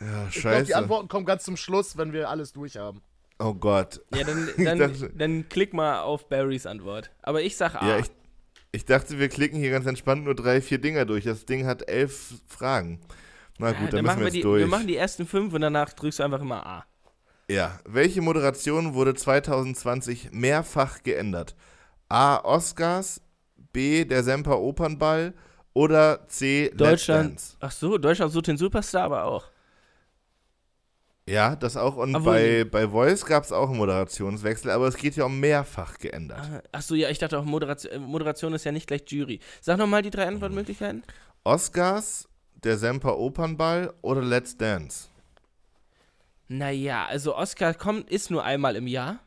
Ja, ich glaube, die scheiße. Antworten kommen ganz zum Schluss, wenn wir alles durch haben. Oh Gott. Ja, dann, dann, dachte- dann klick mal auf Barrys Antwort. Aber ich sag A. Ja, ich, ich dachte, wir klicken hier ganz entspannt nur drei, vier Dinger durch. Das Ding hat elf Fragen. Na gut, Ja, dann, müssen machen wir wir die, durch. Wir machen die ersten fünf und danach drückst du einfach immer A. Ja, welche Moderation wurde 2020 mehrfach geändert? A. Oscars, B. Der Semper Opernball oder C. Deutschland. Ach so, Deutschland sucht den Superstar aber auch. Ja, das auch. Und Obwohl bei, bei Voice gab es auch einen Moderationswechsel, aber es geht ja um mehrfach geändert. Ah, Ach so, ja, ich dachte auch, Moderation, äh, Moderation ist ja nicht gleich Jury. Sag nochmal die drei Antwortmöglichkeiten. Oscars, der Semper Opernball oder Let's Dance? Naja, also Oscar kommt, ist nur einmal im Jahr.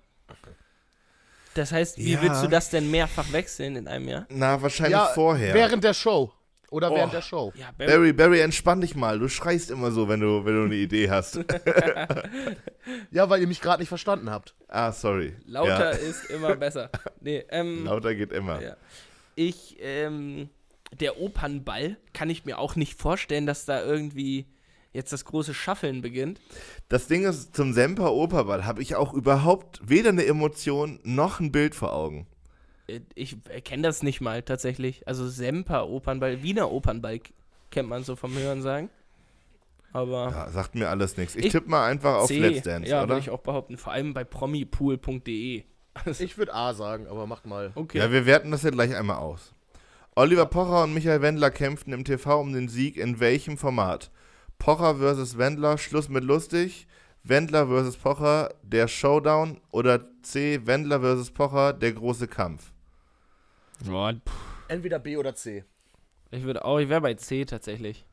Das heißt, wie Ja. willst du das denn mehrfach wechseln in einem Jahr? Na, wahrscheinlich vorher. Während der Show. Oder Oh. während der Show. Ja, Barry, Barry, Barry, entspann dich mal. Du schreist immer so, wenn du, wenn du eine Idee hast. Ja, weil ihr mich gerade nicht verstanden habt. ah, sorry. lauter Ja, ist immer besser. Nee, ähm, lauter geht immer. Ja. ich, ähm, der Opernball kann ich mir auch nicht vorstellen, dass da irgendwie jetzt das große Schaffeln beginnt. Das Ding ist, zum Semper Opernball habe ich auch überhaupt weder eine Emotion noch ein Bild vor Augen. Äh, Ich kenne das nicht mal tatsächlich. Also Semper Opernball, Wiener Opernball kennt man so vom Hören sagen. Aber Ja, sagt mir alles nichts. Ich, Ich- tippe mal einfach auf C, Let's Dance, ja, oder? würde ich auch behaupten. Vor allem bei promipool.de. Also, Ich würde A sagen, aber macht mal. okay. Ja, wir werten das ja gleich einmal aus. Oliver Pocher und Michael Wendler kämpften im TV um den Sieg in welchem Format? Pocher versus Wendler, Schluss mit lustig. Wendler versus Pocher, der Showdown. Oder C, Wendler versus Pocher, der große Kampf. Boah, Entweder B oder C. ich würde auch, ich wäre bei C tatsächlich.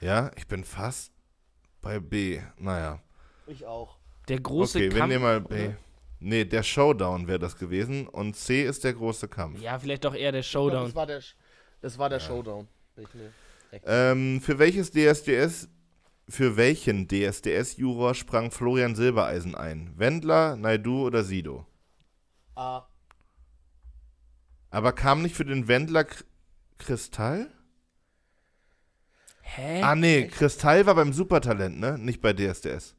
Ja, ich bin fast bei B. Naja. Ich auch. Der große okay, Kampf. wir nehmen mal B. oder? Nee, der Showdown wäre das gewesen. Und C ist der große Kampf. Ja, vielleicht doch eher der Ich glaub, Showdown. Das war der, das war der Showdown. Ich ne- Ähm, für welches DSDS, für welchen DSDS-Juror sprang Florian Silbereisen ein? Wendler, Naidu oder Sido? A. Aber kam nicht für den Wendler K Kristall? Hä? Ah, nee, Kristall war beim Supertalent, ne? Nicht bei DSDS.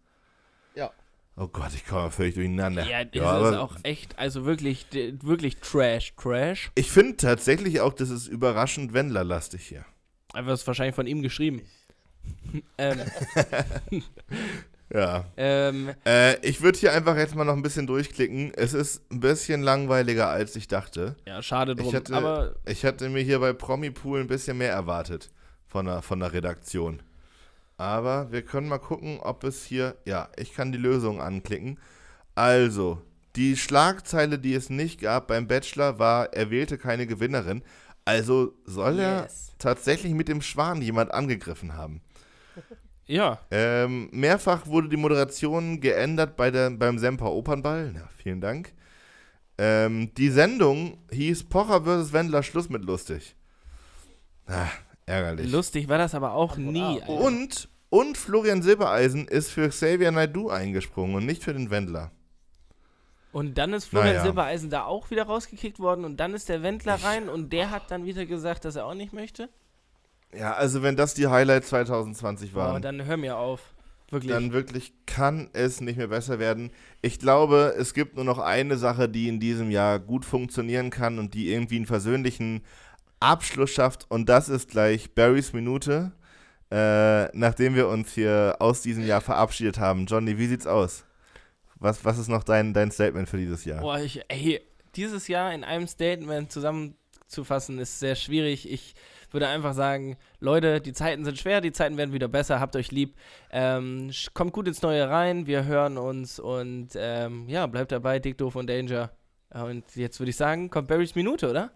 Ja. Oh Gott, ich komme völlig durcheinander. Ja, das ist aber auch echt, also wirklich, wirklich Trash, Trash. ich finde tatsächlich auch, das ist überraschend Wendler-lastig hier. Einfach ist wahrscheinlich von ihm geschrieben. ähm, Ja. ähm, Äh, ich würde hier einfach jetzt mal noch ein bisschen durchklicken. Es ist ein bisschen langweiliger, als ich dachte. ja, schade drum. Ich hatte, aber ich hatte mir hier bei Promipool ein bisschen mehr erwartet von der, von der Redaktion. Aber wir können mal gucken, ob es hier. Ja, ich kann die Lösung anklicken. Also, die Schlagzeile, die es nicht gab beim Bachelor, war, er wählte keine Gewinnerin. Also soll er Yes. tatsächlich mit dem Schwan jemand angegriffen haben. ja, Ähm, mehrfach wurde die Moderation geändert bei der, beim Semper Opernball. Na, vielen Dank. Ähm, die Sendung hieß Pocher vs. Wendler Schluss mit lustig. Ah, ärgerlich. lustig war das aber auch nie. Alter. und, und Florian Silbereisen ist für Xavier Naidoo eingesprungen und nicht für den Wendler. Und dann ist Florian Naja. Silbereisen da auch wieder rausgekickt worden und dann ist der Wendler rein und der hat dann wieder gesagt, dass er auch nicht möchte. Ja, also wenn das die Highlights 2020 Aber waren, dann hör mir auf. Wirklich. dann wirklich kann es nicht mehr besser werden. Ich glaube, es gibt nur noch eine Sache, die in diesem Jahr gut funktionieren kann und die irgendwie einen versöhnlichen Abschluss schafft und das ist gleich Barrys Minute, äh, nachdem wir uns hier aus diesem Jahr verabschiedet haben. Johnny, wie sieht's aus? Was, was ist noch dein, dein Statement für dieses Jahr? Boah, ich, ey, dieses Jahr in einem Statement zusammenzufassen ist sehr schwierig. Ich würde einfach sagen, Leute, die Zeiten sind schwer, die Zeiten werden wieder besser, habt euch lieb. Ähm, kommt gut ins Neue rein, wir hören uns und ähm, ja, bleibt dabei, Dick, Doof und Danger. Und jetzt würde ich sagen, kommt Barrys Minute, oder?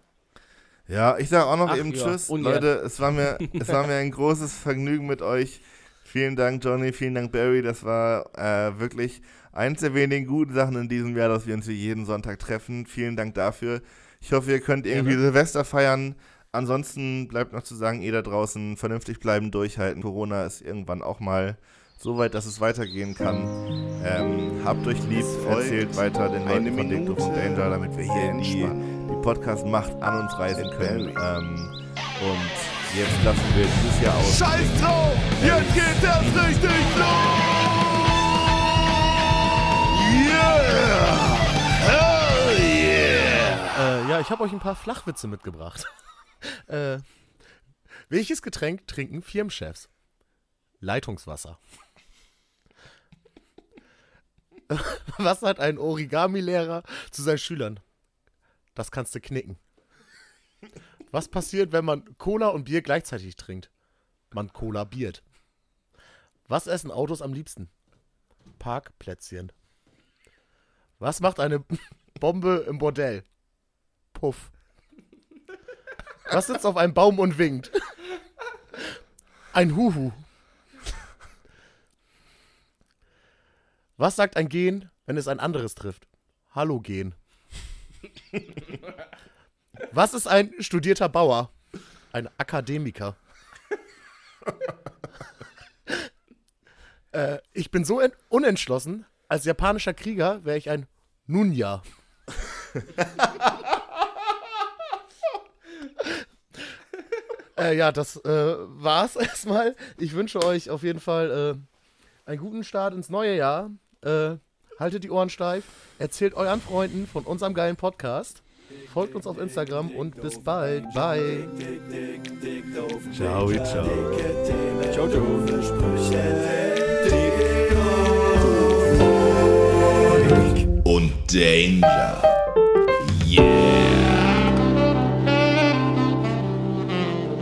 Ja, ich sage auch noch Ach, eben ja, Tschüss. ungern. Leute, es war, mir, es war mir ein großes Vergnügen mit euch. Vielen Dank, Johnny, vielen Dank, Barry. Das war äh, wirklich eins der wenigen guten Sachen in diesem Jahr, dass wir uns hier jeden Sonntag treffen. Vielen Dank dafür. Ich hoffe, ihr könnt irgendwie Silvester feiern. Ansonsten bleibt noch zu sagen, ihr da draußen vernünftig bleiben, durchhalten. Corona ist irgendwann auch mal so weit, dass es weitergehen kann. Ähm, habt euch lieb, erzählt weiter den Leuten von Dick Doof und Danger, damit wir hier die, die Podcast-Macht an uns reißen können. Ähm, und jetzt lassen wir dieses Jahr aus. Scheiß drauf, jetzt geht es richtig los! Yeah! Hell yeah! Äh, ja, ich habe euch ein paar Flachwitze mitgebracht. äh, welches Getränk trinken Firmenchefs? Leitungswasser. Was hat ein Origami-Lehrer zu seinen Schülern? Das kannst du knicken. Was passiert, wenn man Cola und Bier gleichzeitig trinkt? Man kollabiert. Was essen Autos am liebsten? Parkplätzchen. Was macht eine Bombe im Bordell? Puff. Was sitzt auf einem Baum und winkt? Ein Huhu. Was sagt ein Gen, wenn es ein anderes trifft? Halogen. Was ist ein studierter Bauer? Ein Akademiker. äh, ich bin so en- unentschlossen. Als japanischer Krieger wäre ich ein Nunja. äh, ja, das äh, war's erstmal. Ich wünsche euch auf jeden Fall äh, einen guten Start ins neue Jahr. Haltet die Ohren steif. Erzählt euren Freunden von unserem geilen Podcast. Folgt uns auf Instagram und bis bald. Bye. Ciao, ciao. Ciao, Und Danger.